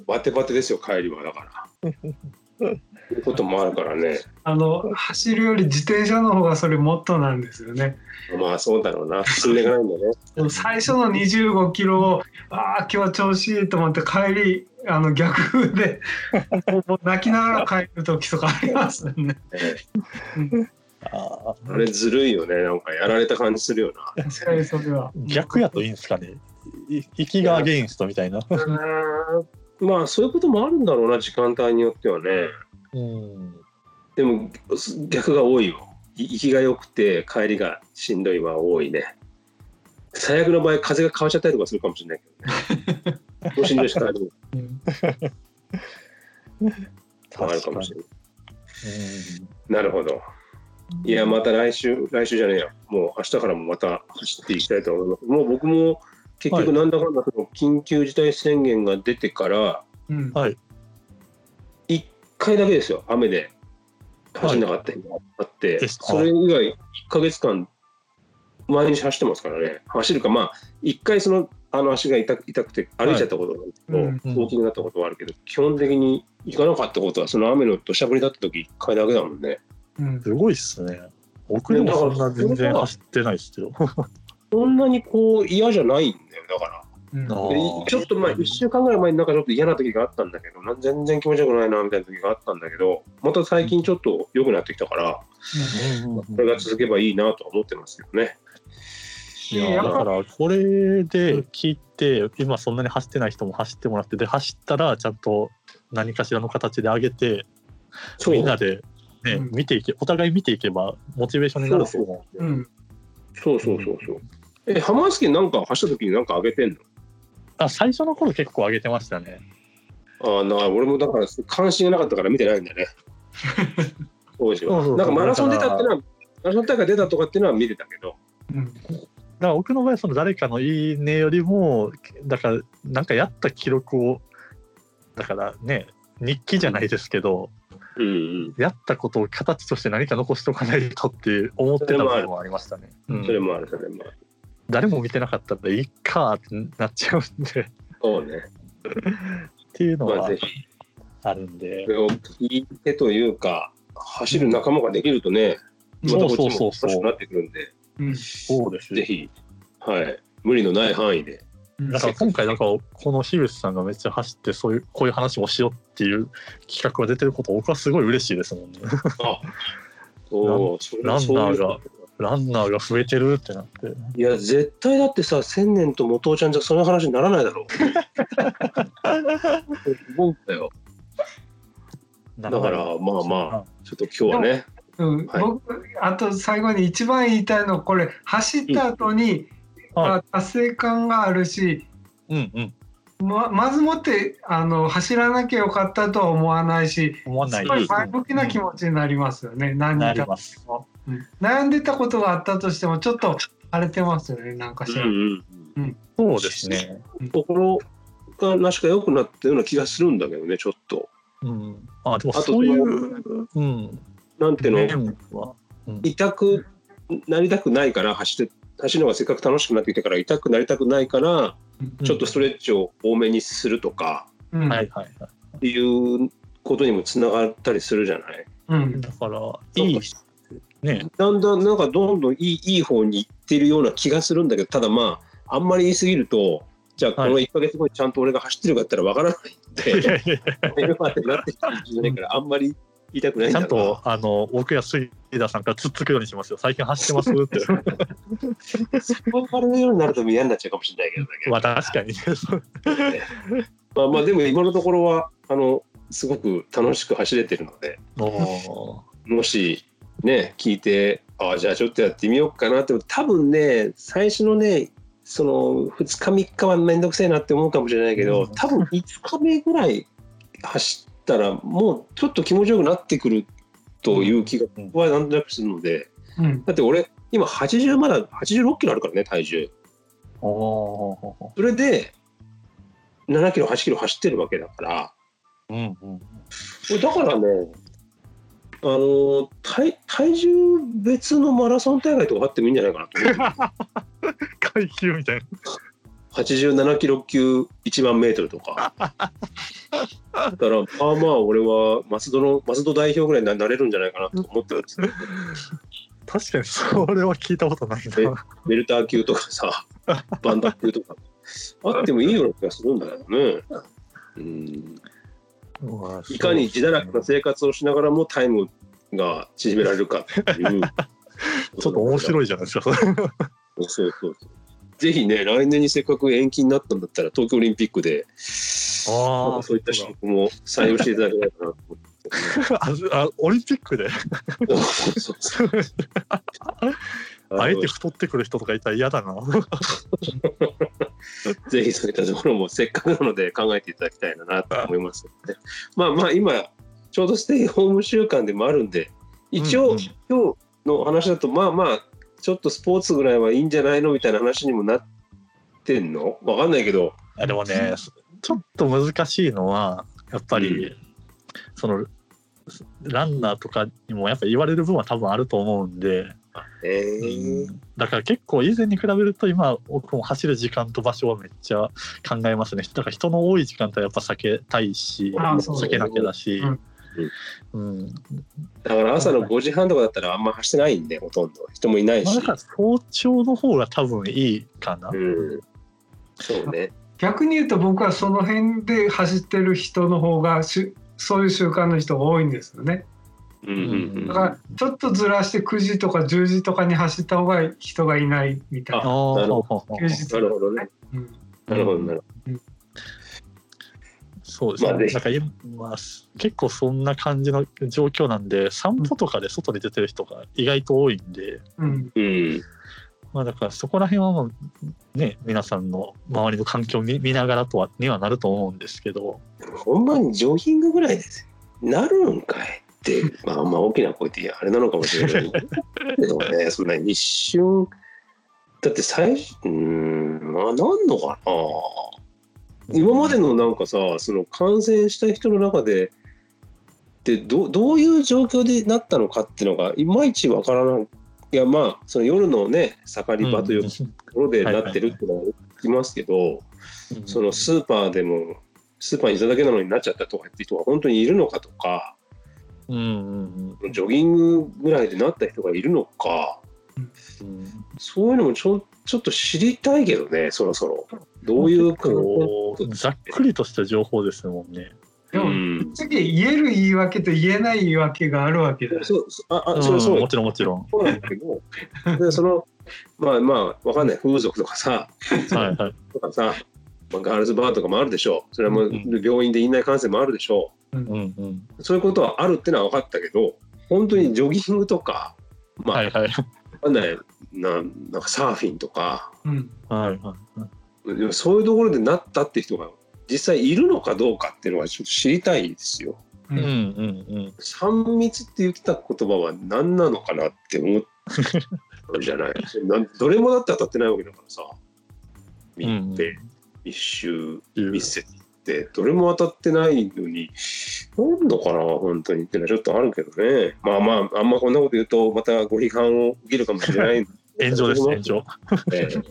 バテバテですよ帰りはだから。いうこともあるからねあの走るより自転車の方がそれモットーなんですよね。まあそうだろうな進んでいかないんだね。最初の25キロをああ今日は調子いいと思って帰りあの逆風で泣きながら帰る時とかありますよね。ああれずるいよねなんかやられた感じするよな。確かにそれは。逆やといいんですかね。い行きがアゲインストみたいな。まあそういうこともあるんだろうな時間帯によってはね。うん。でも逆が多いよ。い行きが良くて帰りがしんどいは多いね。最悪の場合風が変わっちゃったりとかするかもしれないけどね。もうしんどいし帰りもあるかもしれない。なるほど。いや、また来週、来週じゃねえや。もう明日からもまた走っていきたいと思います。もう僕も結局なんだかんだその緊急事態宣言が出てからうんはい。1回だけですよ、雨で。走んなかった日があって、です。かそれ以外1ヶ月間毎日走ってますからね。走るか、まあ、1回そのあの足が痛く痛くて歩いちゃったことがあるけど、大きくなったことはあるけど、基本的に行かなかったことはその雨の土砂降りだった時1回だけだもんね。うん。すごいっすね。僕でもそんな全然走ってないっすけど。そんなにこう嫌じゃないんだよ、だから。うん。ちょっと前、1週間ぐらい前になんかちょっと嫌な時があったんだけど、な全然気持ちよくないなみたいな時があったんだけど、また最近ちょっと良くなってきたから、これが続けばいいなとは思ってますけどね。いやだからこれで聞いて今そんなに走ってない人も走ってもらってで走ったらちゃんと何かしらの形で上げてそう。みんなで、ねうん。見ていけお互い見ていけばモチベーションになると思うんで。うん。そうそうそうそう。え、浜松県なんか走った時になんか上げてんの？あ最初の頃結構上げてましたねああ、な俺もだから関心がなかったから見てないんだね。当時は。そうそうそうなんかマラソン出たってのは、マラソン大会出たとかっていうのは見てたけど、うんだから僕の場合はその誰かのいいねよりもだからなんかやった記録をだからね日記じゃないですけどうんうん。やったことを形として何か残しておかないとって思ってた部分もありましたね。うんそれもある、それもある。誰も見てなかったらいいかってなっちゃうんでっそうね。ていうのはまあるんでそ。れを聞いてというか、走る仲間ができるとね、またこっちもしくなってくるんで、うんそうですよ。ぜひ、はい、無理のない範囲で。うんだから今回なんかこの樋口さんがめっちゃ走ってそういうこういう話もしようっていう企画が出てること僕はすごい嬉しいですもんね。あそうランナーがランナーが増えてるってなって。いや、絶対だってさ、千年と元ちゃんじゃその話にならないだろ う。思ったよ。だだから、まあまあ、ちょっと今日はね、うんはい僕あと最後に一番言いたいのはこれ走った後に、はいあ達成感があるしうんうん。ままずもってあの走らなきゃよかったとは思わないし思わないすごい前向きな気持ちになりますよね、何な人かります。悩ん。でたことがあったとしてもちょっと荒れてますよねなんかしら、うんうんそうですね。心がなしか良くなったような気がするんだけどねちょっと。うん。あ、でもそういう、うん。なんていうの？うん。痛くなりたくないから走って走るのがせっかく楽しくなってきたから痛くなりたくないからちょっとストレッチを多めにするとかうん。はいはいはい。っていうことにもつながったりするじゃない？うん。だから、いい、ね、だんだんなんかどんどんいいいい方に行ってるような気がするんだけどただまああんまり言い過ぎるとじゃあこのはい1か月後にちゃんと俺が走ってるかって言ったらわからないんで、いやい今 ってなってきたかもしれないからあんまり言いたくないんちゃんと、あの、僕や水田さんからつっつくようにしますよ。最近走ってます？って。そう言われるようになると嫌になっちゃうかもしれないけどだけどまあ確かに。ね。まあまあでも今のところはあのすごく楽しく走れてるのでおもしね聞いてああじゃあちょっとやってみようかなって多分ね最初のねその2日3日は面倒くさいなって思うかもしれないけど、うん。多分5日目ぐらい走ったらもうちょっと気持ちよくなってくるという気がうん。僕はなんとなくするので。うん。だって俺今80まだ86キロあるからね体重。それで7キロ8キロ走ってるわけだから。ー。うんうん。だからねあの体体重別のマラソン大会とかあってもいいんじゃないかなと階級みたいな。87キロ級1万メートルとかだからまあまあ俺は松戸の松戸代表ぐらいにななれるんじゃないかなと思ってるんですけど確かにそれは聞いたことないえな。ベルター級とかさバンダ級とかあってもいいような気がするんだけどね。うんまあいかに自堕落な生活をしながらもタイムが縮められるかっていう。ちょっと面白いじゃないですか。それそうそうそう。ぜひね、来年にせっかく延期になったんだったら、東京オリンピックで、あかそういった種目も採用していただけないかなと思って。ああオリンピックで？そうそう あえて太ってくる人とかいたら嫌だな。ぜひそういったところもせっかくなので考えていただきたいなと思いますので、まあまあ今ちょうどステイホーム週間でもあるんで一応、うんうん。今日の話だとまあまあちょっとスポーツぐらいはいいんじゃないのみたいな話にもなってんの？わかんないけど。あでもね、ちょっと難しいのは、やっぱり、うその、ランナーとかにもやっぱ言われる分は多分あると思うんで、えうん。だから結構以前に比べると今僕も走る時間と場所はめっちゃ考えますね。だから人の多い時間帯はやっぱ避けたいしああそう避けなきゃだし、うん。うん。だから朝の5時半とかだったらあんま走ってないんでほとんど。人もいないし。まあ、だから早朝の方が多分いいかな、うん。そうね。逆に言うと僕はその辺で走ってる人の方がしそういう習慣の人が多いんですよね。だからちょっとずらして9時とか10時とかに走った方が人がいないみたいな。ああなるほうほう休日なるほどね。うん。なるほどなるそうですね、まあぜひ。だから今、まあ、結構そんな感じの状況なんで散歩とかで外に出てる人が意外と多いんで、うん。まあ、だからそこら辺はもうね皆さんの周りの環境を見見ながらとはにはなると思うんですけど。ほんまにジョギングぐらいですなるんかいまあまあ大きな声であれなのかもしれない けどね、そんな一瞬、だって最初、うーん、まあなんのかな。今までのなんかさ、その感染した人の中で、でどどういう状況でなったのかっていうのがいまいちわからない。いやまあその夜のね盛り場というところでなってるっていうのは聞きますけど、うんそのスーパーでもスーパーにいただけなのになっちゃったとかって人が本当にいるのかとかうんうんうん。ジョギングぐらいでなった人がいるのか。うんそういうのもちょちょっと知りたいけどねそろそろ。どういうこうざっくりとした情報ですもんね。でもうん。次言える言い訳と言えない言い訳があるわけだ。そうそうああそれそう。うんもちろんもちろん。そうなんだけど。でそのまあまあわかんない。風俗とかさ。はいはい。とかさ、まあ、ガールズバーとかもあるでしょう。それはもううん。病院で院内感染もあるでしょうん。うん。うそういうことはあるってのは分かったけど本当にジョギングとかまあ、はいはい。わかんない。ななんかサーフィンとか。うん。はいはい。でもそういうところでなったって人が実際いるのかどうかっていうのはちょっと知りたいですよ。ううんんうん。3密って言ってた言葉は何なのかなって思ったじゃない？どれもだって当たってないわけだからさ。うん。密閉、密集うん。密接どれも当たってないのになんのかな本当にっていうのはちょっとあるけどね。まあまああんまこんなこと言うとまたご批判を受けるかもしれない。炎上です、炎上。ええ。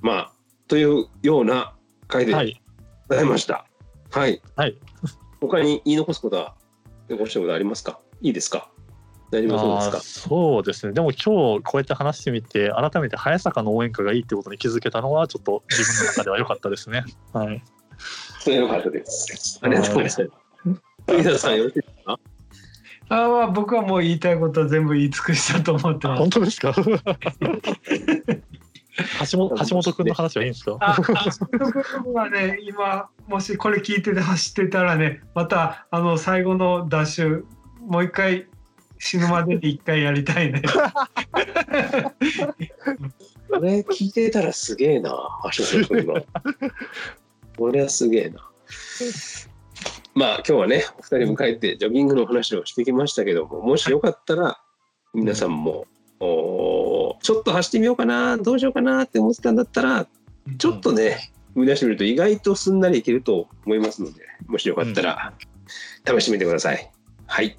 まあというような回でごはい。ざいました。はい、はい。他に言い残すことは残したことありますか？いいですか？大丈夫そうですか？そうですね。でも今日こうやって話してみて、改めて早坂の応援歌がいいってことに気づけたのは、ちょっと自分の中では良かったですね。はい。よかったです。ありがとうございます。杉田さんよろしいですか？ああ僕はもう言いたいことは全部言い尽くしたと思ってます本。当ですか？橋本橋本君の話はいいんですか？あ、あそこはね、今もしこれ聞いてて走ってたらね、またあの最後のダッシュもう一回死ぬまでに一回やりたいね。これ聞いてたらすげえな。これはすげえな。まあ今日はね、お二人迎えてジョギングの話をしてきましたけども、もしよかったら皆さんも、おーちょっと走ってみようかな、どうしようかなって思ってたんだったら、ちょっとね、踏み出してみると意外とすんなりいけると思いますので、もしよかったら試してみてください。はい。